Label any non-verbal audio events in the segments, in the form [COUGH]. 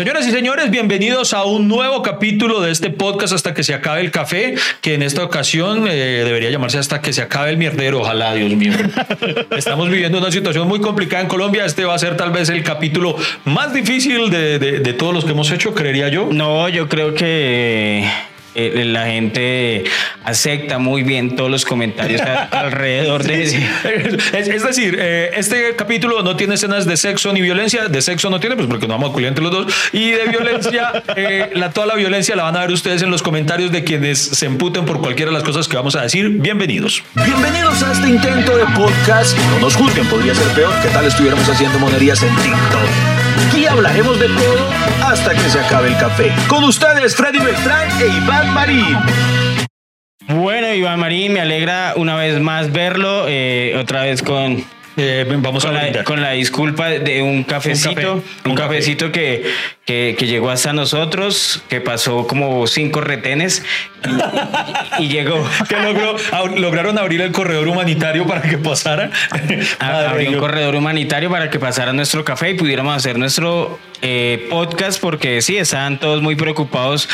Señoras y señores, bienvenidos a un nuevo capítulo de este podcast hasta que se acabe el café, que en esta ocasión eh, debería llamarse hasta que se acabe el mierdero. Ojalá, Dios mío. [LAUGHS] Estamos viviendo una situación muy complicada en Colombia. Este va a ser tal vez el capítulo más difícil de, de- de todos los que hemos hecho, creería yo. No, yo creo que eh, la gente acepta muy bien todos los comentarios a- [LAUGHS] alrededor de ese. [LAUGHS] Es, es decir, eh, este capítulo no tiene escenas de sexo ni violencia. De sexo no tiene, pues porque no vamos a culiar entre los dos. Y de violencia, [LAUGHS] eh, la, toda la violencia la van a ver ustedes en los comentarios de quienes se emputen por cualquiera de las cosas que vamos a decir. Bienvenidos. Bienvenidos a este intento de podcast. No nos juzguen, podría ser peor. ¿Qué tal estuviéramos haciendo monerías en TikTok? Aquí hablaremos de todo hasta que se acabe el café. Con ustedes, Freddy Beltrán e Iván Marín. Bueno, Iván Marín, me alegra una vez más verlo, eh, otra vez con, Eh, vamos a con, la, brindar. con la disculpa de un cafecito, un, cafecito que, que, que llegó hasta nosotros, que pasó como cinco retenes y, y llegó. que logró, lograron abrir el corredor humanitario para que pasara. a- [LAUGHS] Madre abrir un corredor humanitario para que pasara nuestro café y pudiéramos hacer nuestro eh, podcast porque sí, estaban todos muy preocupados.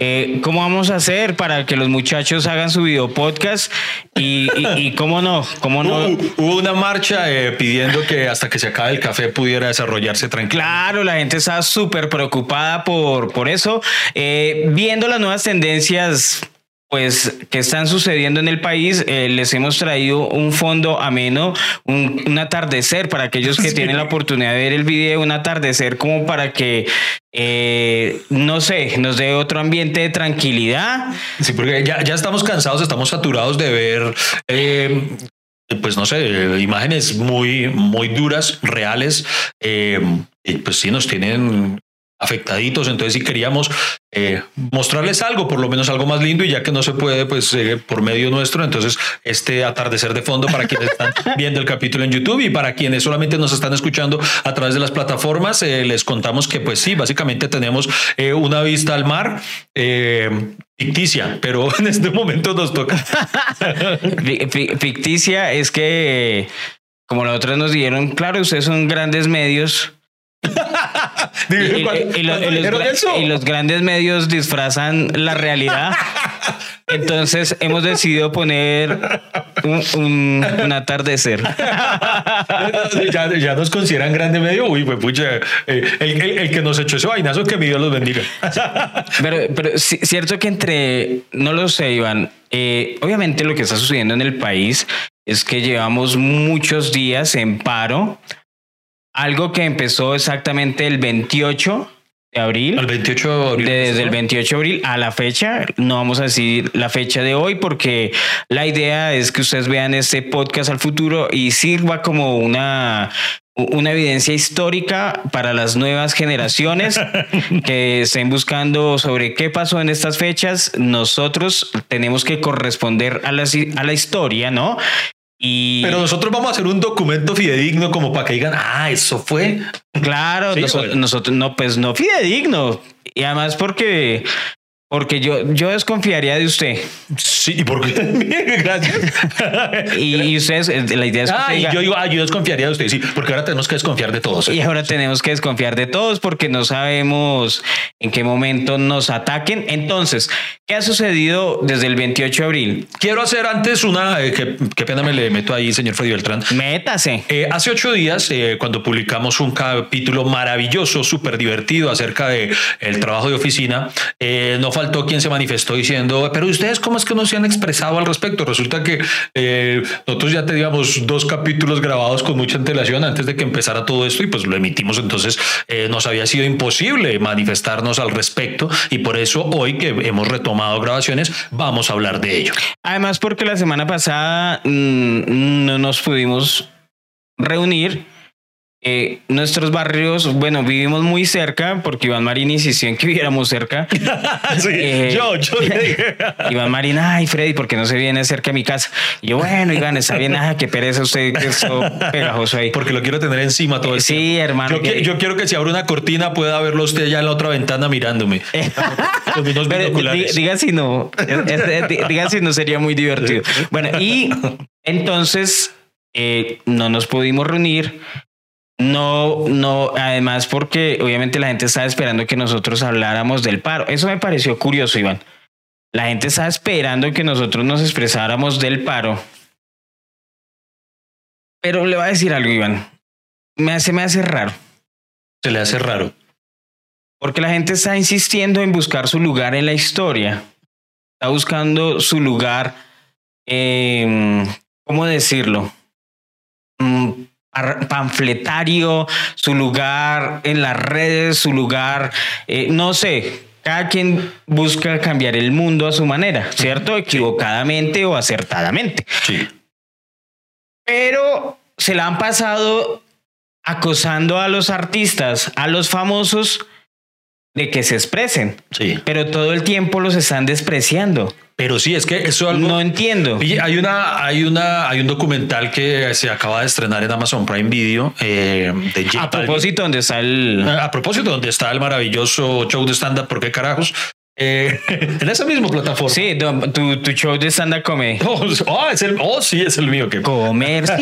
Eh, ¿Cómo vamos a hacer para que los muchachos hagan su video podcast? Y, y- y cómo no, cómo no. Hubo, hubo una marcha eh, pidiendo que hasta que se acabe el café pudiera desarrollarse tranquilo. Claro, la gente está súper preocupada por, por eso. Eh, viendo las nuevas tendencias pues que están sucediendo en el país, eh, les hemos traído un fondo ameno, un, un atardecer para aquellos que Sí. tienen la oportunidad de ver el video, un atardecer como para que, eh, no sé, nos dé otro ambiente de tranquilidad. Sí, porque ya, ya estamos cansados, estamos saturados de ver, eh, pues no sé, imágenes muy, muy duras, reales. eh, y pues sí, nos tienen afectaditos, entonces sí queríamos eh, mostrarles algo, por lo menos algo más lindo y ya que no se puede, pues eh, por medio nuestro, entonces este atardecer de fondo para quienes están [LAUGHS] viendo el capítulo en YouTube y para quienes solamente nos están escuchando a través de las plataformas, eh, les contamos que pues sí, básicamente tenemos una vista al mar. ficticia, pero [LAUGHS] en este momento nos toca. [LAUGHS] Fi- fi- Ficticia es que, como las otras nos dijeron, claro, ustedes son grandes medios. [LAUGHS] Y, y- y lo- y los, grandes medios disfrazan la realidad. [LAUGHS] Entonces hemos decidido poner un, un- un atardecer. [LAUGHS] ya, ya nos consideran grande medio. Uy, pues pucha, eh, el, el- el que nos echó ese vainazo, que mi Dios los bendiga. Pero, pero sí- cierto que entre, no lo sé, Iván, eh, obviamente lo que está sucediendo en el país es que llevamos muchos días en paro, algo que empezó exactamente el 28 de abril. Al 28 de abril. Desde el 28 de abril a la fecha, no vamos a decir la fecha de hoy porque la idea es que ustedes vean este podcast al futuro y sirva como una, una evidencia histórica para las nuevas generaciones [LAUGHS] que estén buscando sobre qué pasó en estas fechas. Nosotros tenemos que corresponder a la, a la historia, ¿no? Y Pero nosotros vamos a hacer un documento fidedigno como para que digan, ah, eso fue. Claro, Sí, nosotros, bueno. nosotros no, pues no fidedigno. Y además porque, porque yo, yo desconfiaría de usted. Sí, ¿y por qué? [LAUGHS] Gracias. [LAUGHS] Y, y ustedes, eh, la idea es que Ah, usted y diga, yo digo, ah, yo desconfiaría de usted, sí, porque ahora tenemos que desconfiar de todos. y ahora tenemos que desconfiar de todos porque no sabemos en qué momento nos ataquen. Entonces, ¿qué ha sucedido desde el 28 de abril? Quiero hacer antes una, eh, que- qué pena me le meto ahí, señor Freddy Beltrán. Métase. Eh, hace ocho días, eh, cuando publicamos un capítulo maravilloso, súper divertido acerca de el trabajo de oficina, no faltó quien se manifestó diciendo, pero ustedes cómo es que no se han expresado al respecto. Resulta que eh, nosotros ya teníamos dos capítulos grabados con mucha antelación antes de que empezara todo esto y pues lo emitimos. Entonces eh, nos había sido imposible manifestarnos al respecto y por eso hoy que hemos retomado grabaciones vamos a hablar de ello. Además, porque la semana pasada mm, no nos pudimos reunir. Eh, nuestros barrios, bueno, vivimos muy cerca porque Iván Marín insistió en que [LAUGHS] viviéramos cerca. [LAUGHS] Sí, Eh, yo, yo le dije. [LAUGHS] Iván Marín, ay Freddy, ¿por qué no se viene cerca de mi casa? Y yo, bueno, Iván, está bien, ah, qué pereza usted, que eso pegajoso ahí. Porque lo quiero tener encima todo el tiempo. Sí, hermano. Yo, que- yo quiero que si abre una cortina pueda verlo usted ya en la otra ventana mirándome. Con unos binoculares. diga si no, diga si no sería muy divertido. Bueno, y entonces eh, no nos pudimos reunir No, no, además porque obviamente la gente estaba esperando que nosotros habláramos del paro. Eso me pareció curioso, Iván. La gente estaba esperando que nosotros nos expresáramos del paro. Pero le voy a decir algo, Iván. Me hace, me hace raro. Se le hace raro. Porque la gente está insistiendo en buscar su lugar en la historia. Está buscando su lugar, eh, ¿cómo decirlo? Mm, panfletario, su lugar en las redes, su lugar, eh, no sé. Cada quien busca cambiar el mundo a su manera, ¿cierto? Equivocadamente o acertadamente. Sí. Pero se la han pasado acosando a los artistas, a los famosos, de que se expresen. Sí. Pero todo el tiempo los están despreciando. Pero sí, es que eso algo. No entiendo. Hay una, hay una, hay un documental que se acaba de estrenar en Amazon Prime Video eh, de J A propósito, donde está el... A propósito, donde está el maravilloso show de stand-up, ¿por qué carajos? Eh, [LAUGHS] en esa misma plataforma. Sí, tu, tu show de stand-up comedy. [LAUGHS] Oh, oh, es el, oh, sí, es el mío. Que... Comercial.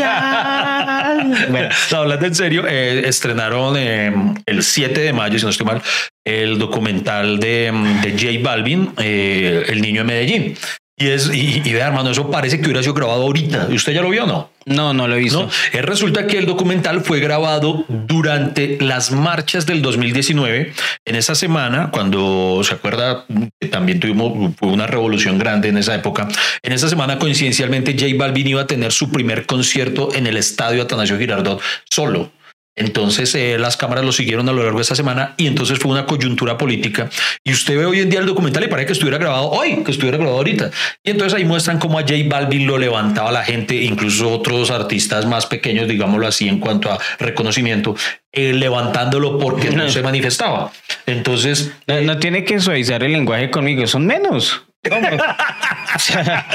[LAUGHS] bueno, No, hablando en serio, eh, estrenaron eh, el 7 de mayo, si no estoy mal, el documental de, de J Balvin, eh, El Niño de Medellín. Y es, y, y vea, hermano, eso parece que hubiera sido grabado ahorita. ¿Y ¿Usted ya lo vio o no? no, no lo he visto. ¿no? Eh, resulta que el documental fue grabado durante las marchas del 2019. En esa semana, cuando se acuerda que también tuvimos fue una revolución grande en esa época. En esa semana, coincidencialmente, J Balvin iba a tener su primer concierto en el estadio Atanasio Girardot solo. Entonces eh, las cámaras lo siguieron a lo largo de esa semana y entonces fue una coyuntura política. Y usted ve hoy en día el documental y parece que estuviera grabado hoy, que estuviera grabado ahorita. Y entonces ahí muestran cómo a J Balvin lo levantaba la gente, incluso otros artistas más pequeños, digámoslo así, en cuanto a reconocimiento, eh, levantándolo porque no [LAUGHS] se manifestaba. Entonces, No, no tiene que suavizar el lenguaje conmigo, son menos. ¿Cómo? O sea,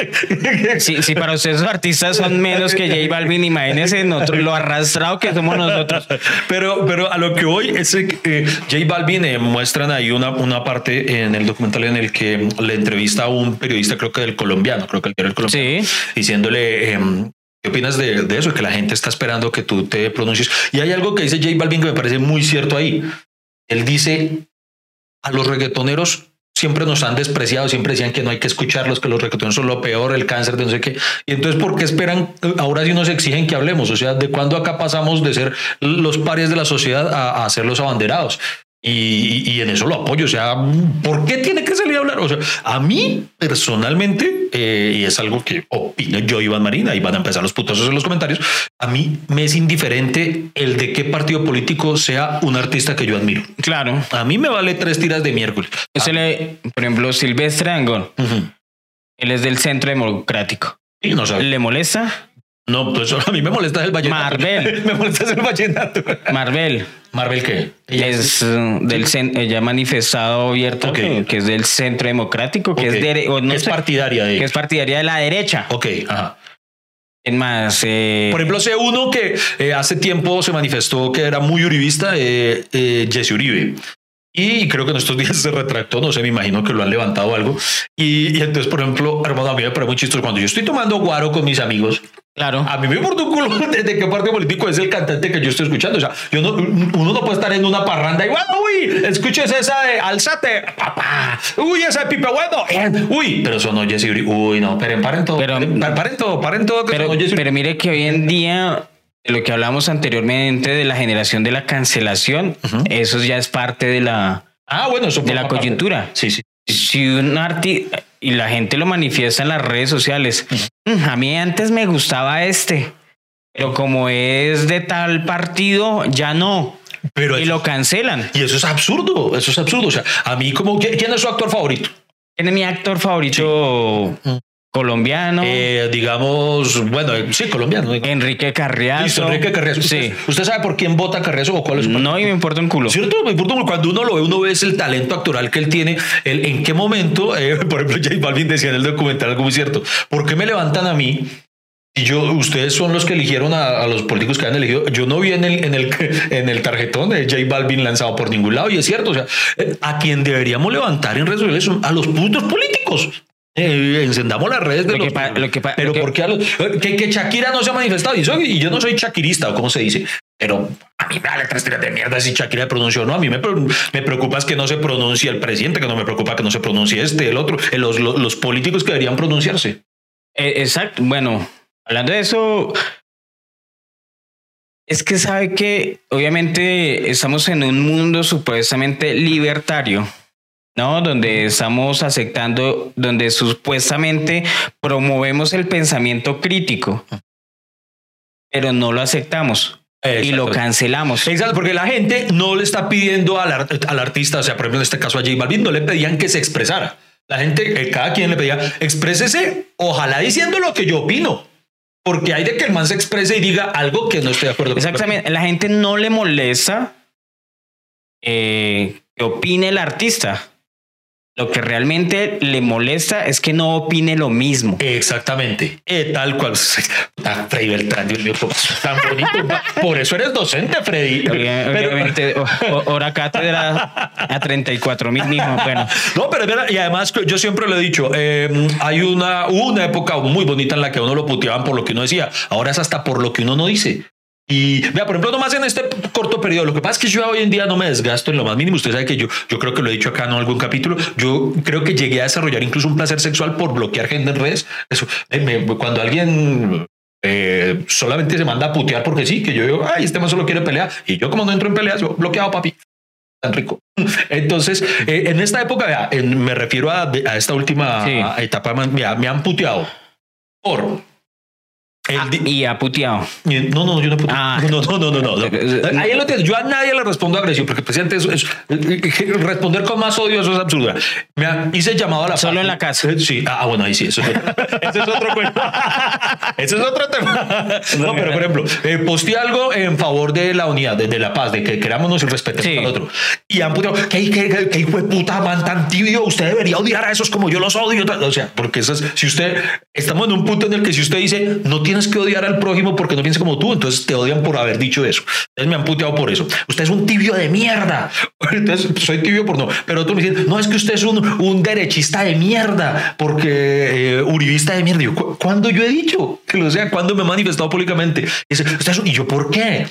si, si para ustedes los artistas son menos que J Balvin, imagínense nosotros, lo arrastrado que somos nosotros. Pero, pero a lo que voy es que eh, J Balvin eh, muestran ahí una, una parte en el documental en el que le entrevista a un periodista, creo que del colombiano, creo que el diario El colombiano, Sí. diciéndole em, qué opinas de, de eso, que la gente está esperando que tú te pronuncies. Y hay algo que dice J Balvin que me parece muy cierto ahí. Él dice a los reggaetoneros siempre nos han despreciado, siempre decían que no hay que escucharlos, que los reggaetoneros son lo peor, el cáncer de no sé qué. Y entonces, ¿por qué esperan? Ahora sí nos exigen que hablemos. O sea, ¿de cuándo acá pasamos de ser los parias de la sociedad a, a ser los abanderados? Y, y en eso lo apoyo. O sea, ¿por qué tiene que salir a hablar? O sea, a mí personalmente, eh, y es algo que opino yo, Iván Marina, y van a empezar los putosos en los comentarios, a mí me es indiferente el de qué partido político sea un artista que yo admiro. Claro. A mí me vale tres tiras de miércoles. Le- por ejemplo, Silvestre Angón, él es del Centro Democrático. Y no sabe. ¿Le molesta? No, pues [LAUGHS] a mí me molesta el vallenato. Marvel. [LAUGHS] me molesta el vallenato. Marvel Marvel, ¿qué? Ella es uh, del ella ha manifestado abierto que, que es del Centro Democrático, que es, dere- o no es sé, partidaria de. que es partidaria de la derecha. Ok, ajá. Es más, eh, Por ejemplo, sé uno que eh, hace tiempo se manifestó que era muy uribista, eh, eh, Jesse Uribe. Y creo que en estos días se retractó, no sé, me imagino que lo han levantado algo. Y, y entonces, por ejemplo, hermano, a mí me parece muy chistoso cuando yo estoy tomando guaro con mis amigos, claro. a mí me importa un culo de, de qué partido político es el cantante que yo estoy escuchando. O sea, yo no, uno no puede estar en una parranda y, bueno, uy, escuches esa de Alzate, papá, uy, esa de Pipe Bueno, eh, uy, pero sonó Jesse. Uy, no, paren, paren todo, Pero- paren, paren todo, paren todo. que Pero, pero mire que hoy en día, lo que hablamos anteriormente de la generación de la cancelación, eso ya es parte de la, Ah, bueno, eso de la parte. coyuntura. Sí, sí. Si un artista, y la gente lo manifiesta en las redes sociales, "Mm, a mí antes me gustaba este, pero como es de tal partido, ya no. Pero Y eso- lo cancelan. y eso es absurdo, eso es absurdo. O sea, a mí como, ¿quién es su actor favorito? ¿Quién es mi actor favorito. Colombiano? Eh, digamos, bueno, eh, sí, colombiano. Enrique Carriazo. Listo, Enrique Carriazo. Sí. ¿Usted, ¿Usted sabe por quién vota Carriazo o cuál es su No, y me importa un culo. ¿Cierto? Me importa mucho. Cuando uno lo ve, uno ve el talento actoral que él tiene. El, en qué momento, eh, [LAUGHS] por ejemplo, J Balvin decía en el documental algo muy cierto. ¿Por qué me levantan a mí? Y yo, ustedes son los que eligieron a, a los políticos que han elegido. Yo no vi en el, en el, [LAUGHS] en el tarjetón de J Balvin lanzado por ningún lado. Y es cierto. O sea, eh, a quien deberíamos levantar en redes sociales son a los putos políticos. Eh, encendamos las redes de Lo que los. pa- lo que pero lo que- ¿por qué a los- eh, que, que Shakira no se ha manifestado? Y, eso- y yo no soy shakirista, o cómo se dice. pero a mí me da tres tiras de mierda si Shakira pronunció no. A mí me, me preocupa es que no se pronuncie el presidente, que no me preocupa que no se pronuncie este, el otro, eh, los, los, los políticos que deberían pronunciarse. Eh, exacto. Bueno, hablando de eso, es que sabe que obviamente estamos en un mundo supuestamente libertario. ¿No? Donde estamos aceptando, donde supuestamente promovemos el pensamiento crítico, pero no lo aceptamos. Y lo cancelamos. Exacto, porque la gente no le está pidiendo al, al, artista, o sea, por ejemplo, en este caso a J Balvin, no le pedían que se expresara. La gente, eh, cada quien le pedía, exprésese, ojalá diciendo lo que yo opino. Porque hay de que el man se exprese y diga algo que no estoy de acuerdo con. Exactamente, la gente no le molesta eh, que opine el artista. Lo que realmente le molesta es que no opine lo mismo. Exactamente. Eh, tal cual. Freddy Beltrán, Dios mío, tan bonito. Por eso eres docente, Freddy. Obviamente, hora cátedra a 34 mil mismos. Bueno. No, pero y además yo siempre lo he dicho, eh, hay una, una época muy bonita en la que uno lo puteaban por lo que uno decía. Ahora es hasta por lo que uno no dice. Y vea, por ejemplo, nomás en este corto periodo, lo que pasa es que yo hoy en día no me desgasto en lo más mínimo. Usted sabe que yo, yo creo que lo he dicho acá en algún capítulo. Yo creo que llegué a desarrollar incluso un placer sexual por bloquear gente en redes. Eso, eh, cuando alguien eh, solamente se manda a putear porque sí, que yo digo, ay, este más solo quiere pelear. Y yo, como no entro en peleas, yo bloqueado, papi. Tan rico. [LAUGHS] Entonces, eh, en esta época, vea, me refiero a, a esta última etapa, me, me han puteado por Ah, y ha puteado. No, no, yo no puteado. Ah. [LAUGHS] No, no, no, no, no. [LAUGHS] Ahí lo Yo a nadie le respondo agresión porque presidente es, responder con más odio eso es absurdo. Me hice llamado a la Solo en la casa. Eh, sí. Ah, bueno, ahí sí. Eso es otro, [LAUGHS] ese es otro cuento. ese es otro tema. No, pero por ejemplo, eh, posteé algo en favor de la unidad, de, la paz, de que querámonos y respetemos al otro. Y han puteado, ¿qué, qué, qué, hijo de puta man tan tibio? Usted debería odiar a esos como yo los odio. O sea, porque eso es, si usted, estamos en un punto en el que si usted dice, no tiene tienes que odiar al prójimo porque no piensa como tú, entonces te odian por haber dicho eso. Entonces me han puteado por eso. Usted es un tibio de mierda. [LAUGHS] Entonces soy tibio por no. Pero tú me dices, no, es que usted es un, un derechista de mierda porque eh, uribista de mierda. Yo, ¿Cuándo yo he dicho? Que lo sea, ¿cuándo me he manifestado públicamente? Y, dice, usted ¿y yo por qué?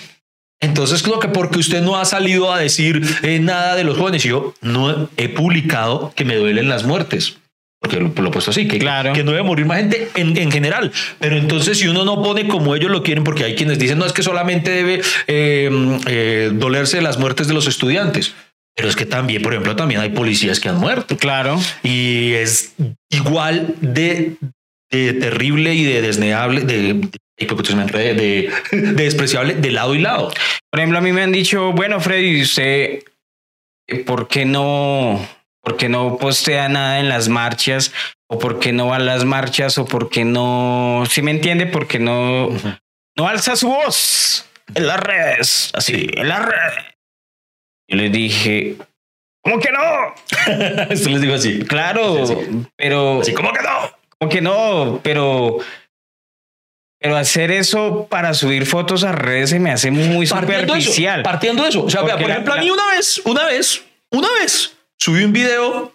Entonces creo que porque usted no ha salido a decir eh, nada de los jóvenes, yo no he publicado que me duelen las muertes porque lo, he puesto así, que, claro. que no debe morir más gente en, en, general. Pero entonces si uno no pone como ellos lo quieren, porque hay quienes dicen, no, es que solamente debe eh, eh, dolerse las muertes de los estudiantes. Pero es que también, por ejemplo, también hay policías que han muerto. Claro. Y es igual de, de terrible y de desneable, de, de, de, despreciable de lado y lado. Por ejemplo, a mí me han dicho, bueno, Freddy, usted, ¿por qué no ¿Por qué no postea nada en las marchas? ¿O por qué no va a las marchas? ¿O por qué no... Si me entiende, porque no, no alza su voz en las redes? Así, en las redes. Yo le dije, ¿cómo que no? [LAUGHS] Esto les digo así. Claro, pero... Así, ¿cómo que no? ¿Cómo que no? Pero... Pero hacer eso para subir fotos a redes se me hace muy superficial. partiendo de eso. O sea, por ejemplo, a mí una vez, una vez, una vez, subí un video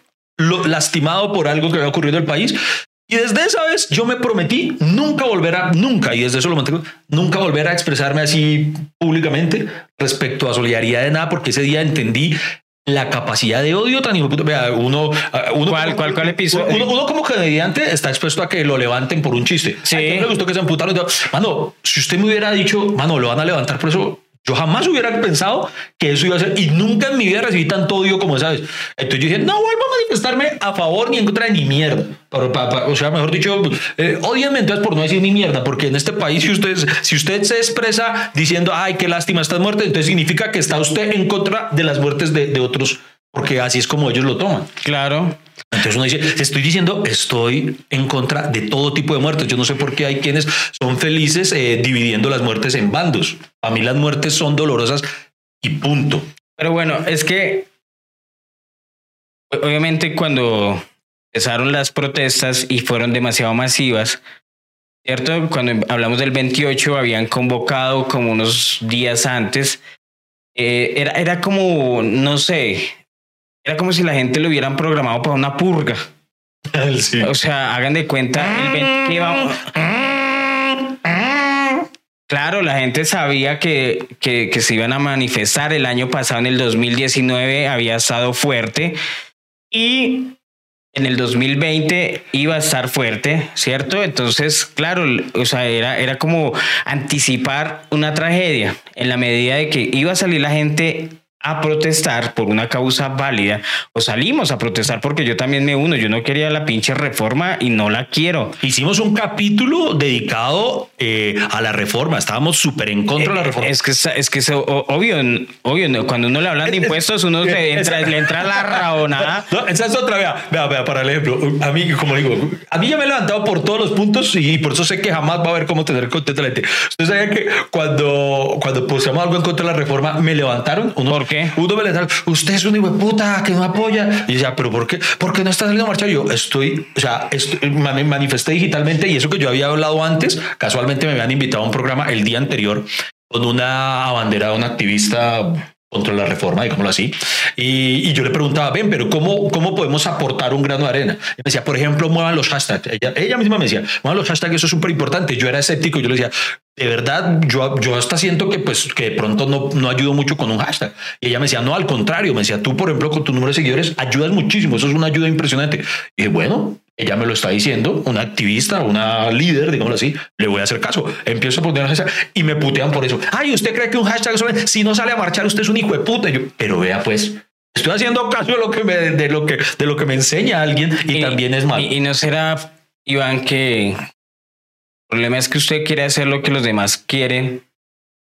lastimado por algo que había ocurrido en el país. Y desde esa vez yo me prometí nunca volver a, nunca, y desde eso lo mantengo, nunca volver a expresarme así públicamente respecto a solidaridad de nada, porque ese día entendí la capacidad de odio tan hijo Vea, uno, uno, ¿Cuál, cuál, cuál episodio? Uno, uno, como comediante está expuesto a que lo levanten por un chiste. Sí. A me gustó que se amputaron. Mano, si usted me hubiera dicho, mano, lo van a levantar por eso, yo jamás hubiera pensado que eso iba a ser y nunca en mi vida recibí tanto odio como sabes. Entonces yo dije, no vuelvo a manifestarme a favor ni en contra de ni mierda. o sea, mejor dicho, eh, entonces por no decir ni mierda, porque en este país si usted, si usted se expresa diciendo, ay, qué lástima estas muertes, entonces significa que está usted en contra de las muertes de, de otros, porque así es como ellos lo toman. Claro. Entonces uno dice, estoy diciendo, estoy en contra de todo tipo de muertes. Yo no sé por qué hay quienes son felices eh, dividiendo las muertes en bandos. A mí las muertes son dolorosas y punto. Pero bueno, es que obviamente cuando empezaron las protestas y fueron demasiado masivas, ¿cierto? Cuando hablamos del 28 habían convocado como unos días antes. Eh, era, era como, no sé, era como si la gente lo hubieran programado para una purga. [LAUGHS] O sea, hagan de cuenta el Claro, la gente sabía que, que, que, se iban a manifestar. El año pasado, en el 2019, había estado fuerte y en el 2020 iba a estar fuerte, ¿cierto? Entonces, claro, o sea, era, era como anticipar una tragedia en la medida de que iba a salir la gente a protestar por una causa válida o salimos a protestar porque yo también me uno. Yo no quería la pinche reforma y no la quiero. Hicimos un capítulo dedicado eh, a la reforma. Estábamos súper en contra de la Eh, reforma. Es que es que es obvio, obvio, ¿no? cuando uno le hablan de impuestos, uno le entra, le entra la raonada. [LAUGHS] No, esa es otra, vea, vea, vea, para el ejemplo. A mí, como digo, a mí ya me he levantado por todos los puntos y por eso sé que jamás va a haber cómo tener contento a la gente. Ustedes saben que cuando, cuando pusimos algo en contra de la reforma, me levantaron. Uno, ¿Por qué? Uno me levantaron, usted es un hijo puta que no apoya. Y decía, ¿pero por qué? ¿Por qué no está saliendo a marchar? Yo estoy, o sea, estoy, manifesté digitalmente y eso que yo había hablado antes, casualmente me habían invitado a un programa el día anterior con una bandera de un activista contra la reforma, digámoslo así. Y, y, yo le preguntaba, ven, pero ¿cómo, ¿cómo podemos aportar un grano de arena? Me decía, por ejemplo, muevan los hashtags. Ella, ella misma me decía, muevan los hashtags, eso es súper importante. Yo era escéptico yo le decía, de verdad, yo, yo hasta siento que, pues, que de pronto no, no ayudo mucho con un hashtag. Y ella me decía, no, al contrario, me decía, tú, por ejemplo, con tu número de seguidores, ayudas muchísimo. Eso es una ayuda impresionante. Y dije, bueno, ella me lo está diciendo, una activista, una líder, digámoslo así, le voy a hacer caso. Empiezo a poner hashtag y me putean por eso. Ay, ¿usted cree que un hashtag solo, si no sale a marchar, usted es un hijo de puta? Yo, pero vea, pues, estoy haciendo caso de lo que me, de lo que, de lo que me enseña alguien y, y también es malo. Y, y, no será, Iván, que el problema es que usted quiere hacer lo que los demás quieren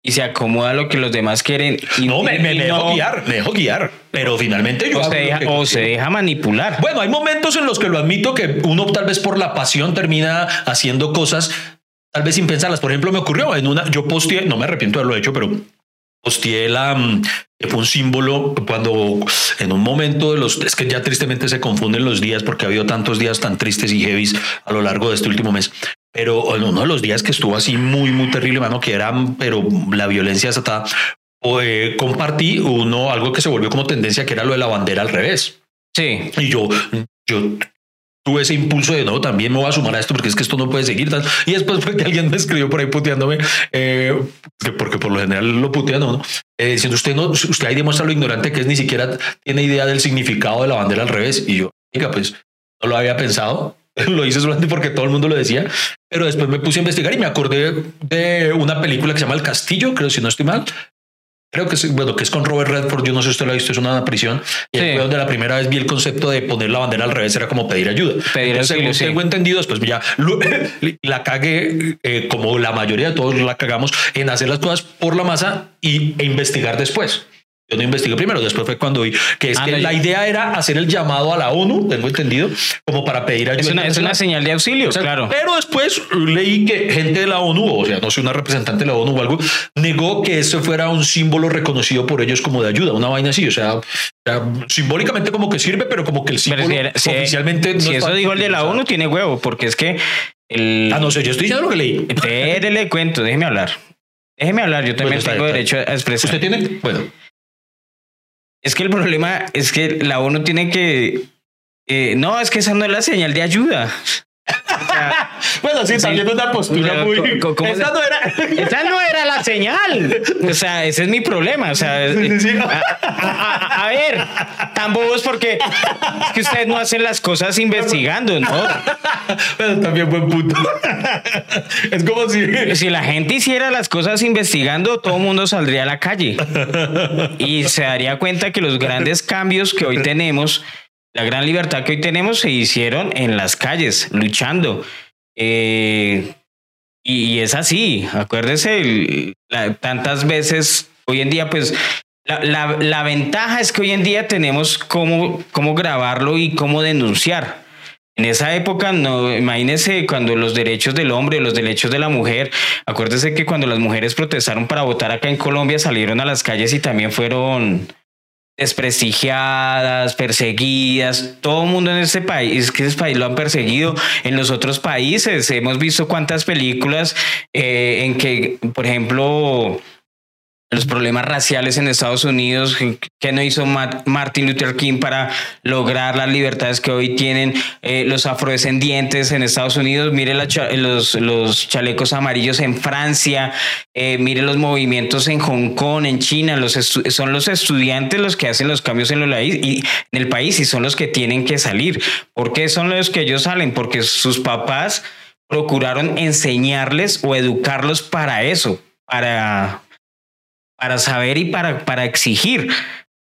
y se acomoda a lo que los demás quieren. Y, no, me, me, me no, dejo guiar, me dejo guiar, pero finalmente yo... O, se deja, o se deja manipular. Bueno, hay momentos en los que lo admito que uno tal vez por la pasión termina haciendo cosas tal vez sin pensarlas. Por ejemplo, me ocurrió en una, yo posteé, no me arrepiento de haberlo hecho, pero posteé la, fue un símbolo cuando en un momento de los, es que ya tristemente se confunden los días porque ha habido tantos días tan tristes y heavies a lo largo de este último mes. Pero en uno de los días que estuvo así muy, muy terrible, mano, que era, pero la violencia desatada, eh, compartí uno, algo que se volvió como tendencia, que era lo de la bandera al revés. Sí. Y yo, yo tuve ese impulso de no, también me voy a sumar a esto porque es que esto no puede seguir. Tal. Y después fue que alguien me escribió por ahí puteándome, eh, porque por lo general lo putean, ¿no? Eh, diciendo usted no, usted ahí demuestra lo ignorante que es, ni siquiera tiene idea del significado de la bandera al revés. Y yo, pues no lo había pensado. [LAUGHS] Lo hice solamente porque todo el mundo lo decía, pero después me puse a investigar y me acordé de una película que se llama El Castillo, creo si no estoy mal, creo que es, bueno, que es con Robert Redford, yo no sé si usted lo ha visto, es una prisión, y sí. fue donde la primera vez vi el concepto de poner la bandera al revés, era como pedir ayuda. Pedir Entonces, auxilio, sí. tengo entendido, después ya lo, [LAUGHS] la cagué, eh, como la mayoría de todos la cagamos, en hacer las cosas por la masa y, e investigar después. Yo no investigué primero, después fue cuando vi que es Ah, que no, la idea era hacer el llamado a la ONU, tengo entendido, como para pedir ayuda. Es una, es una señal de auxilio, O sea, claro. Pero después leí que gente de la ONU, o sea, no sé, una representante de la ONU o algo, negó que eso fuera un símbolo reconocido por ellos como de ayuda, una vaina así. O sea, simbólicamente como que sirve, pero como que el símbolo si, era- si- oficialmente si no eso dijo el de la. ONU, tiene huevo, porque es que el. Ah, no sé, yo estoy diciendo lo que leí. Cuento, déjeme hablar. Déjeme hablar, yo también Bueno, tengo derecho a expresar. ¿Usted tiene? Bueno, Es que el problema es que la ONU tiene que. eh, no, es que esa no es la señal de ayuda. Sea, [LAUGHS] bueno, sí, también una postura muy- co- ¿cómo Esa no era. esa no era la señal. O sea, ese es mi problema. O sea, es- Sí, sí, sí. A, a- a- a ver, tan bobos porque es que ustedes no hacen las cosas investigando, ¿no? Pero también buen punto. es como si. Si la gente hiciera las cosas investigando, todo el mundo saldría a la calle y se daría cuenta que los grandes cambios que hoy tenemos, la gran libertad que hoy tenemos, se hicieron en las calles, luchando. Eh, y, es así, acuérdese, tantas veces hoy en día, pues la, la- la ventaja es que hoy en día tenemos cómo, cómo grabarlo y cómo denunciar. En esa época, no, imagínese cuando los derechos del hombre, los derechos de la mujer, acuérdese que cuando las mujeres protestaron para votar acá en Colombia salieron a las calles y también fueron desprestigiadas, perseguidas, todo el mundo en este país, que ese país lo han perseguido en los otros países. Hemos visto cuántas películas eh, en que, por ejemplo, los problemas raciales en Estados Unidos, que no hizo Martin Luther King para lograr las libertades que hoy tienen eh, los afrodescendientes en Estados Unidos, mire los, los, chalecos amarillos en Francia, eh, mire los movimientos en Hong Kong, en China, los son los estudiantes los que hacen los cambios en, y, en el país y son los que tienen que salir. ¿Por qué son los que ellos salen? Porque sus papás procuraron enseñarles o educarlos para eso, para para saber y para, para exigir.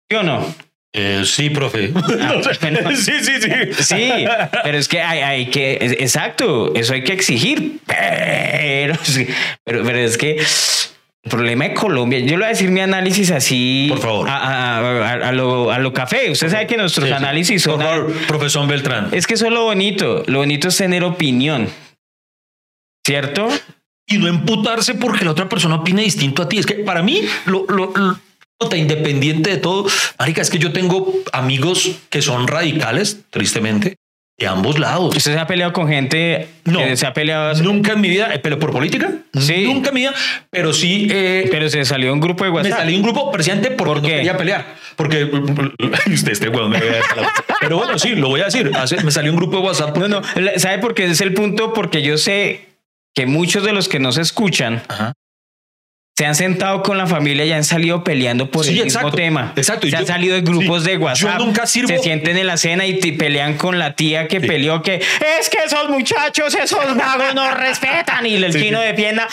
¿Sí o no? Eh, sí, profe. Ah, [LAUGHS] sí, sí, sí. Sí, pero es que hay, hay, que, exacto, eso hay que exigir. Pero, pero, pero es que el problema de Colombia, yo le voy a decir mi análisis así. Por favor. A, lo, a lo, café. Usted sabe que nuestros análisis son. Por favor, profesor Beltrán. Es que eso es lo bonito. Lo bonito es tener opinión. ¿Cierto? Y no emputarse porque la otra persona opine distinto a ti. Es que para mí, lo, lo, independiente de todo, marica, es que yo tengo amigos que son radicales, tristemente, de ambos lados. ¿Usted se ha peleado con gente no, que se ha peleado? Nunca en mi vida, pero por política. Sí. Nunca en mi vida, pero sí. Eh, pero se salió un grupo de WhatsApp. Me salió un grupo presidente porque ¿Por no quería pelear. Porque [LAUGHS] usted, este huevo me Pero bueno, sí, lo voy a decir. Me salió un grupo de WhatsApp. No, no, ¿sabe por qué es el punto? Porque yo sé que muchos de los que nos escuchan se han sentado con la familia y han salido peleando por el mismo tema. Exacto. Se han salido de grupos de WhatsApp. Yo nunca sirvo. Se sienten en la cena y pelean con la tía que peleó que es que esos muchachos, esos vagos no respetan y el chino defienda,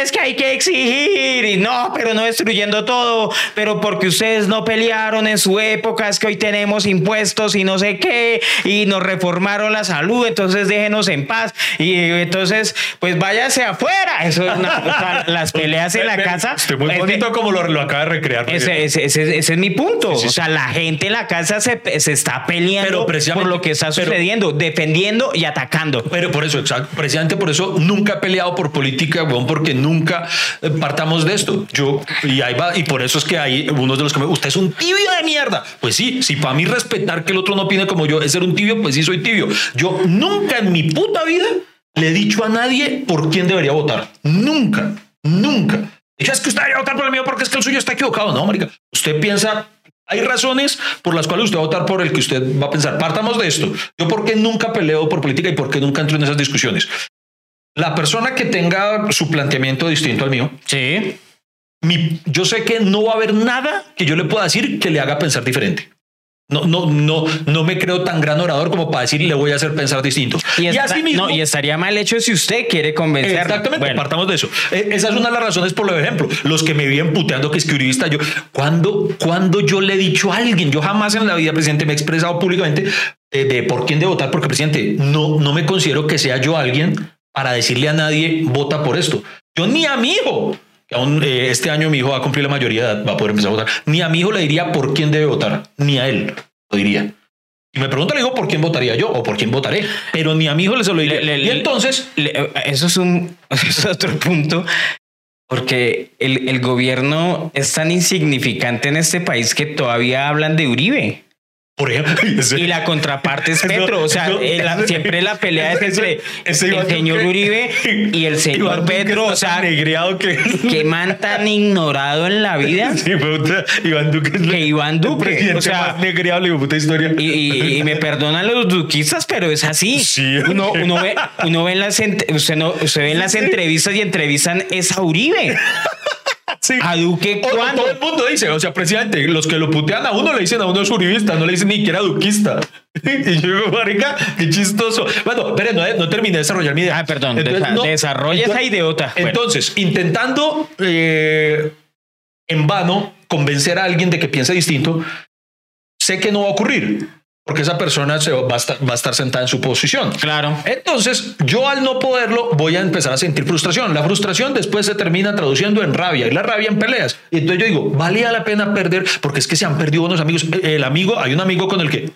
es que hay que exigir y no, pero no destruyendo todo, pero porque ustedes no pelearon en su época, es que hoy tenemos impuestos y no sé qué y nos reformaron la salud, entonces déjenos en paz y entonces pues váyase afuera. Eso es [LAUGHS] las peleas en la casa. muy bonito como lo, lo, acaba de recrear. Ese, es mi punto. o sea, la gente en la casa se, se está peleando por lo que está sucediendo, defendiendo y atacando. Pero por eso, exacto. Precisamente por eso nunca he peleado por política, weón, porque nunca eh, partamos de esto. Yo, y ahí va, y por eso es que hay unos de los que me. Usted es un tibio de mierda. Pues sí, si para mí respetar que el otro no opine como yo es ser un tibio, pues sí soy tibio. Yo nunca en mi puta vida le he dicho a nadie por quién debería votar. Nunca, nunca es que usted va a votar por el mío porque es que el suyo está equivocado. No, marica. Usted piensa, hay razones por las cuales usted va a votar por el que usted va a pensar. Partamos de esto. Yo por qué nunca peleo por política y por qué nunca entro en esas discusiones. La persona que tenga su planteamiento distinto al mío. Sí. yo sé que no va a haber nada que yo le pueda decir que le haga pensar diferente. No, no, no, no me creo tan gran orador como para decir le voy a hacer pensar distinto. Y, así mismo, no, y estaría mal hecho si usted quiere convencer. Exactamente, partamos de eso. E, esa es una de las razones por ejemplo, los que me vienen puteando que es yo, cuando, cuando yo le he dicho a alguien, yo jamás en la vida, presidente, me he expresado públicamente de, de por quién de votar, porque presidente, no, no me considero que sea yo alguien para decirle a nadie vota por esto. Yo ni a mi hijo aún eh, este año mi hijo va a cumplir la mayoría de edad, va a poder empezar a votar. Ni a mi hijo le diría por quién debe votar, ni a él lo diría. Y me pregunta, le digo, ¿por quién votaría yo o por quién votaré? Pero ni a mi hijo le se lo diría. y entonces... eso, es un, [LAUGHS] es otro punto, porque el, el gobierno es tan insignificante en este país que todavía hablan de Uribe. Por ejemplo, y la contraparte es [LAUGHS] Petro. O sea, siempre la pelea es entre el señor Uribe [LAUGHS] y el señor Petro. O sea, que... [LAUGHS] que man tan ignorado en la vida. Sí, puta, Iván Duque es que Iván Duque. O sea, más negreado, puta historia. Y, me perdonan los duquistas, pero es así. Sí. Uno, uno, ve, uno ve en las, usted no, usted ve en las entrevistas y entrevistan es a Uribe. A Duque, ¿cuándo? Todo el mundo dice, o sea, presidente, los que lo putean a uno le dicen a uno es uribista, no le dicen ni que era duquista. [LAUGHS] y yo digo, marica, qué chistoso. Bueno, pero no, no terminé de desarrollar mi idea. Ah, perdón, desarrolla esa idiota. Entonces, intentando eh, en vano convencer a alguien de que piense distinto, sé que no va a ocurrir porque esa persona se va, a estar, va a estar sentada en su posición. Claro. Entonces, yo al no poderlo, voy a empezar a sentir frustración. La frustración después se termina traduciendo en rabia y la rabia en peleas. Y entonces yo digo, valía la pena perder, porque es que se han perdido unos amigos. El amigo, hay un amigo con el que